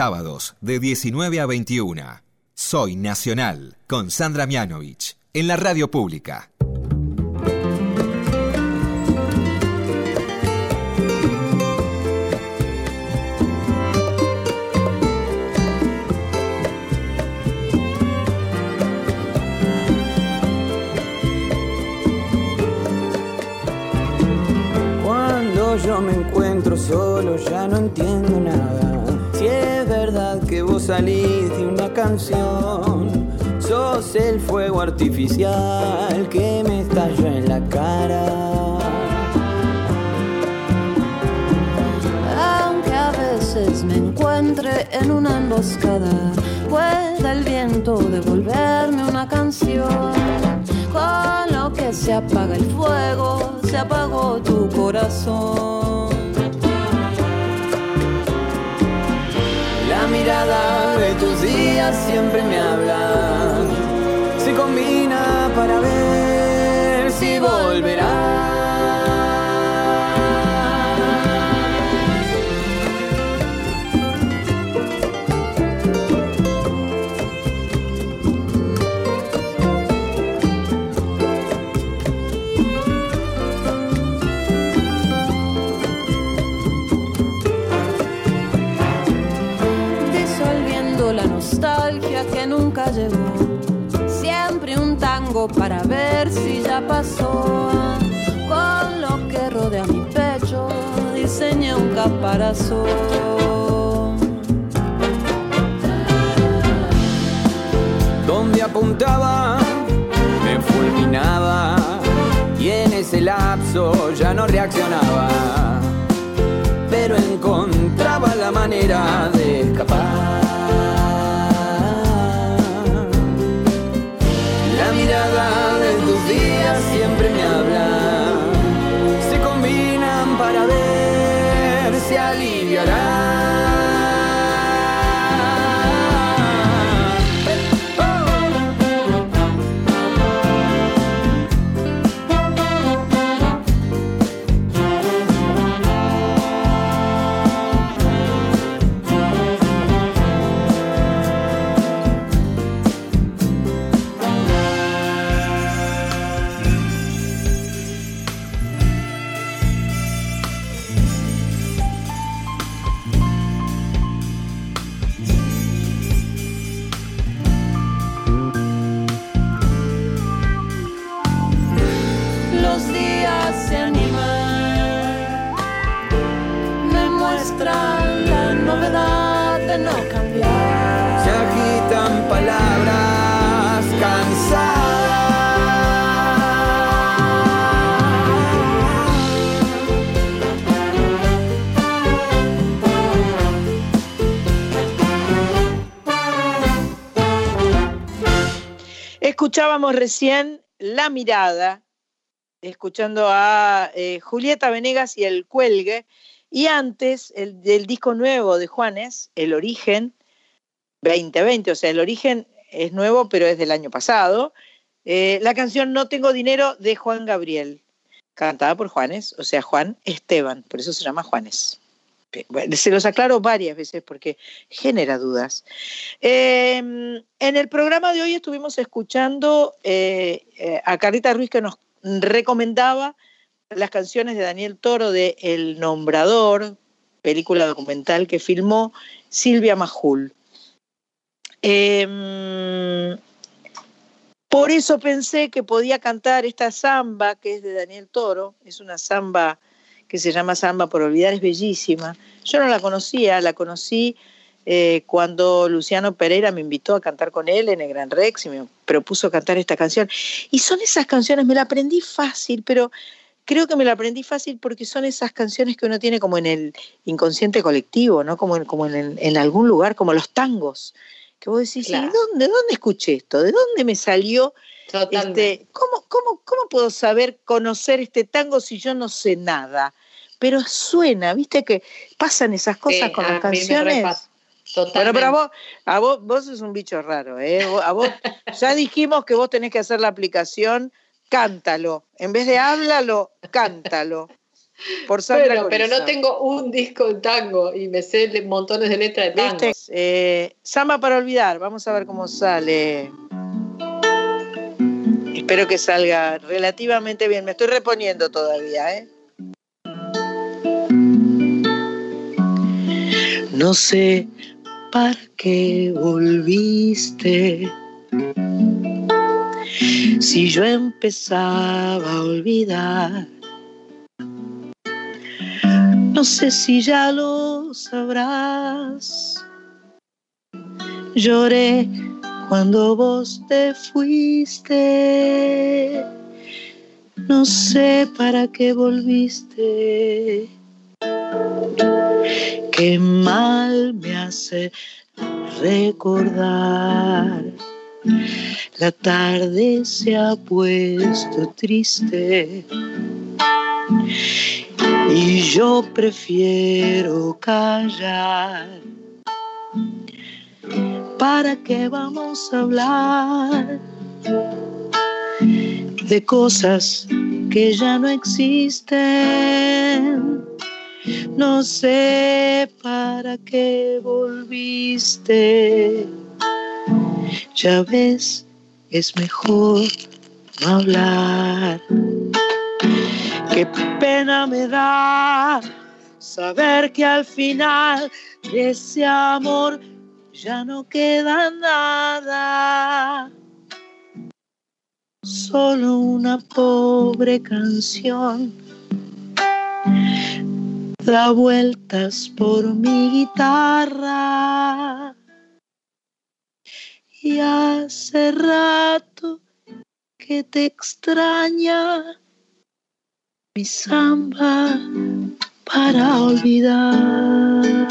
Speaker 7: Sábados de 19 a 21. Soy Nacional con Sandra Mianovich en la radio pública.
Speaker 10: Cuando yo me encuentro solo ya no entiendo nada. Que vos salís de una canción. Sos el fuego artificial que me estalló en la cara.
Speaker 17: Aunque a veces me encuentre en una emboscada, pueda el viento devolverme una canción. Con lo que se apaga el fuego, se apagó tu corazón.
Speaker 10: Mirada de tus días siempre me habla. Se combina para ver si volverá.
Speaker 17: Para ver si ya pasó. Con lo que rodea mi pecho, diseñé un caparazón.
Speaker 10: Donde apuntaba, me fulminaba. Y en ese lapso ya no reaccionaba. Pero encontraba la manera de escapar.
Speaker 1: Recién La Mirada, escuchando a eh, Julieta Venegas y El Cuelgue, y antes el del disco nuevo de Juanes, El Origen 2020, o sea, El Origen es nuevo, pero es del año pasado. eh, la canción No Tengo Dinero de Juan Gabriel, cantada por Juanes, o sea, Juan Esteban, por eso se llama Juanes. Se los aclaro varias veces porque genera dudas. Eh, en el programa de hoy estuvimos escuchando eh, eh, a Carlita Ruiz que nos recomendaba las canciones de Daniel Toro de El Nombrador, película documental que filmó Silvia Majul. Eh, por eso pensé que podía cantar esta samba que es de Daniel Toro, es una samba que se llama Samba por Olvidar, es bellísima. Yo no la conocía, la conocí eh, cuando Luciano Pereira me invitó a cantar con él en el Gran Rex y me propuso cantar esta canción. Y son esas canciones, me la aprendí fácil, pero creo que me la aprendí fácil porque son esas canciones que uno tiene como en el inconsciente colectivo, ¿no? Como en, como en, en algún lugar, como los tangos. Que vos decís, ¿y
Speaker 2: Claro.
Speaker 1: ¿de dónde, de dónde escuché esto? ¿De dónde me salió?
Speaker 2: Totalmente.
Speaker 1: Este, ¿cómo, cómo, ¿Cómo puedo saber, conocer este tango si yo no sé nada? Pero suena, ¿viste que pasan esas cosas
Speaker 2: Sí,
Speaker 1: con
Speaker 2: a
Speaker 1: las canciones?
Speaker 2: repasa.
Speaker 1: Bueno,
Speaker 2: Totalmente.
Speaker 1: pero a vos, a vos, vos sos un bicho raro, ¿eh? A vos, ya dijimos que vos tenés que hacer la aplicación, cántalo. En vez de háblalo, cántalo. Por
Speaker 2: Bueno, pero no tengo un disco en tango y me sé montones de letras de tango.
Speaker 1: Eh, Samba para olvidar, vamos a ver cómo sale. Espero que salga relativamente bien. Me estoy reponiendo todavía, ¿eh? No sé para qué volviste. Si yo empezaba a olvidar. No sé si ya lo sabrás. Lloré cuando vos te fuiste. No sé para qué volviste. Qué mal me hace recordar. La tarde se ha puesto triste y yo prefiero callar. ¿Para qué vamos a hablar de cosas que ya no existen? No sé para qué volviste. Ya ves, es mejor no hablar. Qué pena me da saber que al final ese amor ya no queda nada. Solo una pobre canción da vueltas por mi guitarra. Y hace rato que te extraña mi samba para olvidar.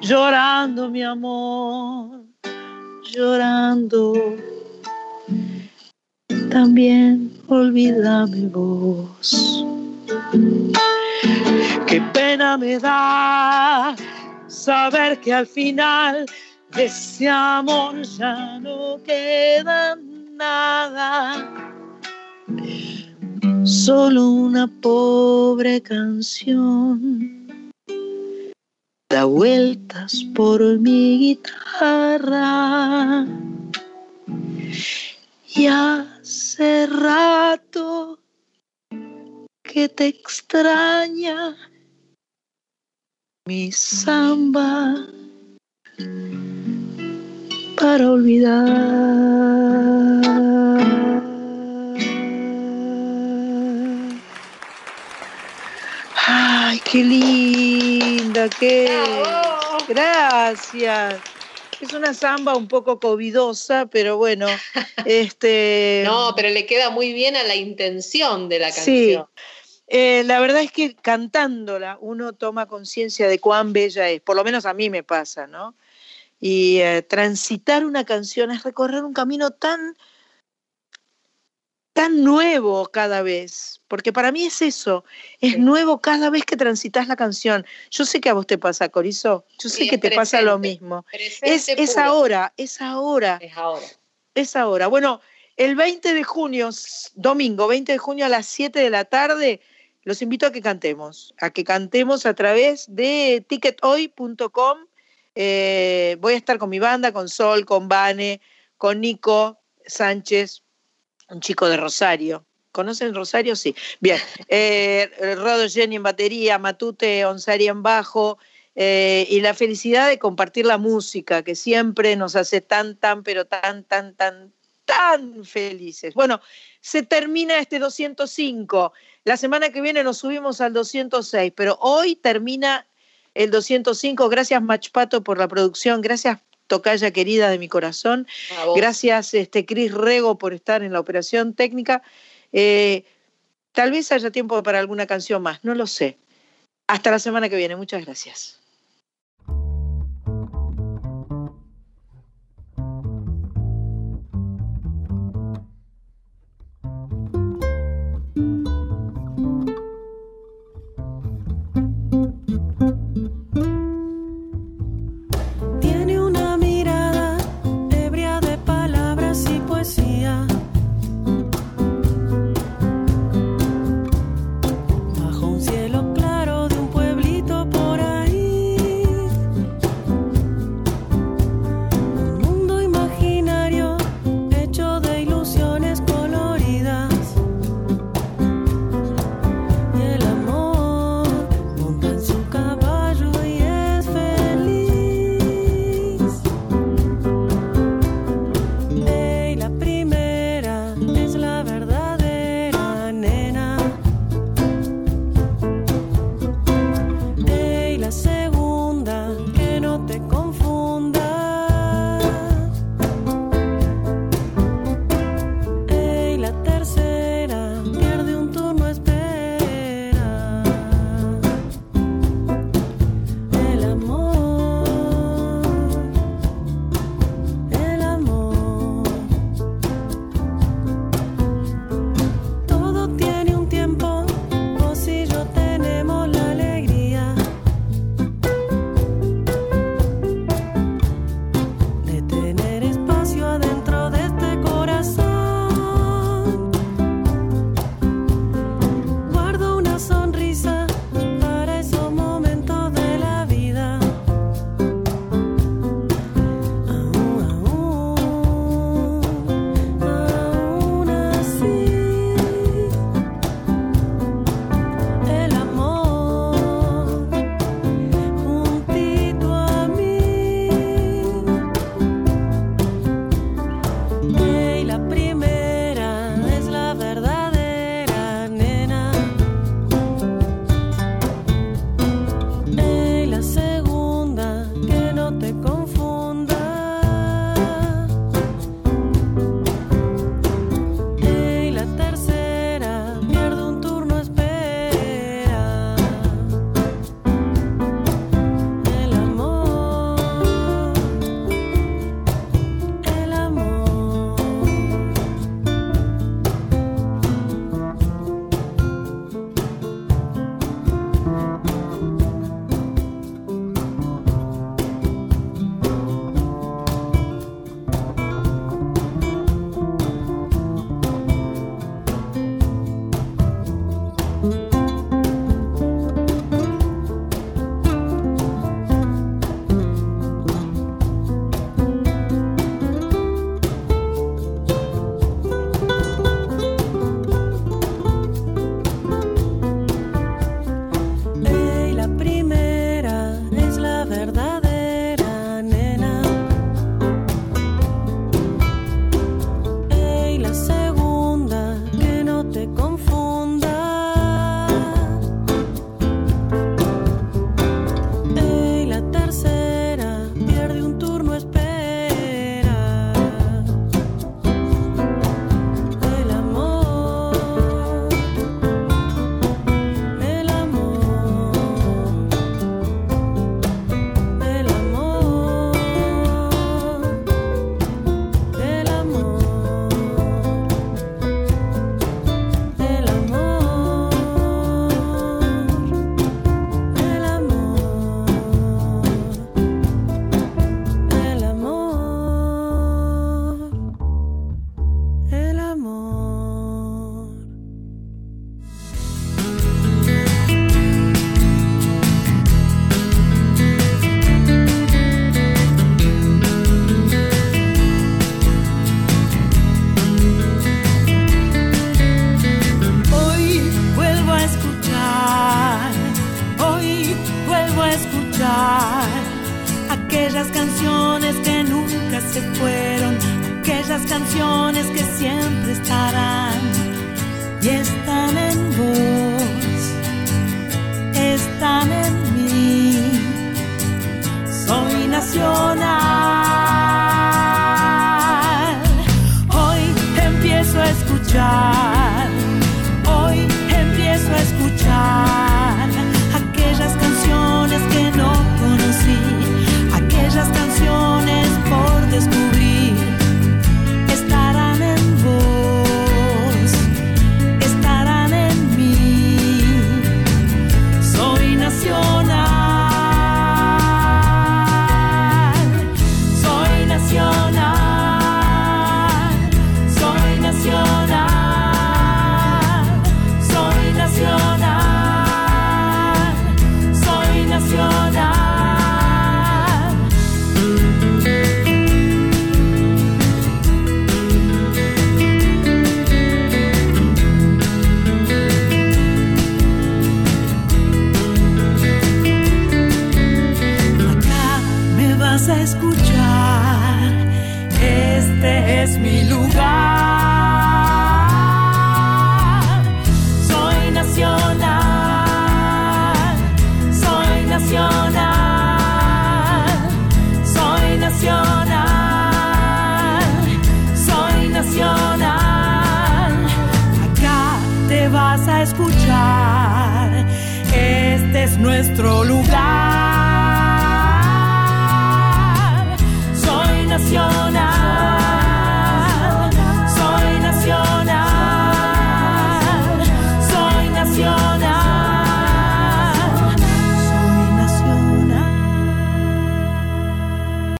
Speaker 1: llorando mi amor, llorando. También olvídame vos. Qué pena me da saber que al final de ese amor ya no queda nada. Solo una pobre canción da vueltas por mi guitarra. Y hace rato que te extraña mi samba para olvidar. Ay, qué linda, qué. Gracias. Es una samba un poco covidosa, pero bueno, este.
Speaker 2: No, pero le queda muy bien a la intención de la
Speaker 1: Sí.
Speaker 2: canción.
Speaker 1: Eh, la verdad es que cantándola uno toma conciencia de cuán bella es, por lo menos a mí me pasa, ¿no? Y eh, transitar una canción es recorrer un camino tan, tan nuevo cada vez, porque para mí es eso, es nuevo cada vez que transitas la canción. Yo sé que a vos te pasa, Corizo, yo sé
Speaker 2: Sí,
Speaker 1: que te pasa lo mismo. Es, ahora, es ahora.
Speaker 2: Es ahora.
Speaker 1: Es ahora. Bueno, el 20 de junio, domingo 20 de junio a las 7 de la tarde, los invito a que cantemos, a que cantemos a través de tickethoy.com. Eh, voy a estar con mi banda, con Sol, con Vane, con Nico Sánchez, un chico de Rosario. ¿Conocen Rosario? Sí. Bien. Eh, Rodo Jenny en batería, Matute Onsari en bajo. eh, y la felicidad de compartir la música, que siempre nos hace tan, tan, pero tan, tan, tan, tan felices. Bueno, se termina este 205. La semana que viene nos subimos al 206, pero hoy termina el 205. Gracias, Machpato, por la producción. Gracias, Tocaya querida de mi corazón. Gracias, este, Cris Rego, por estar en la operación técnica. Eh, tal vez haya tiempo para alguna canción más, no lo sé. Hasta la semana que viene. Muchas gracias.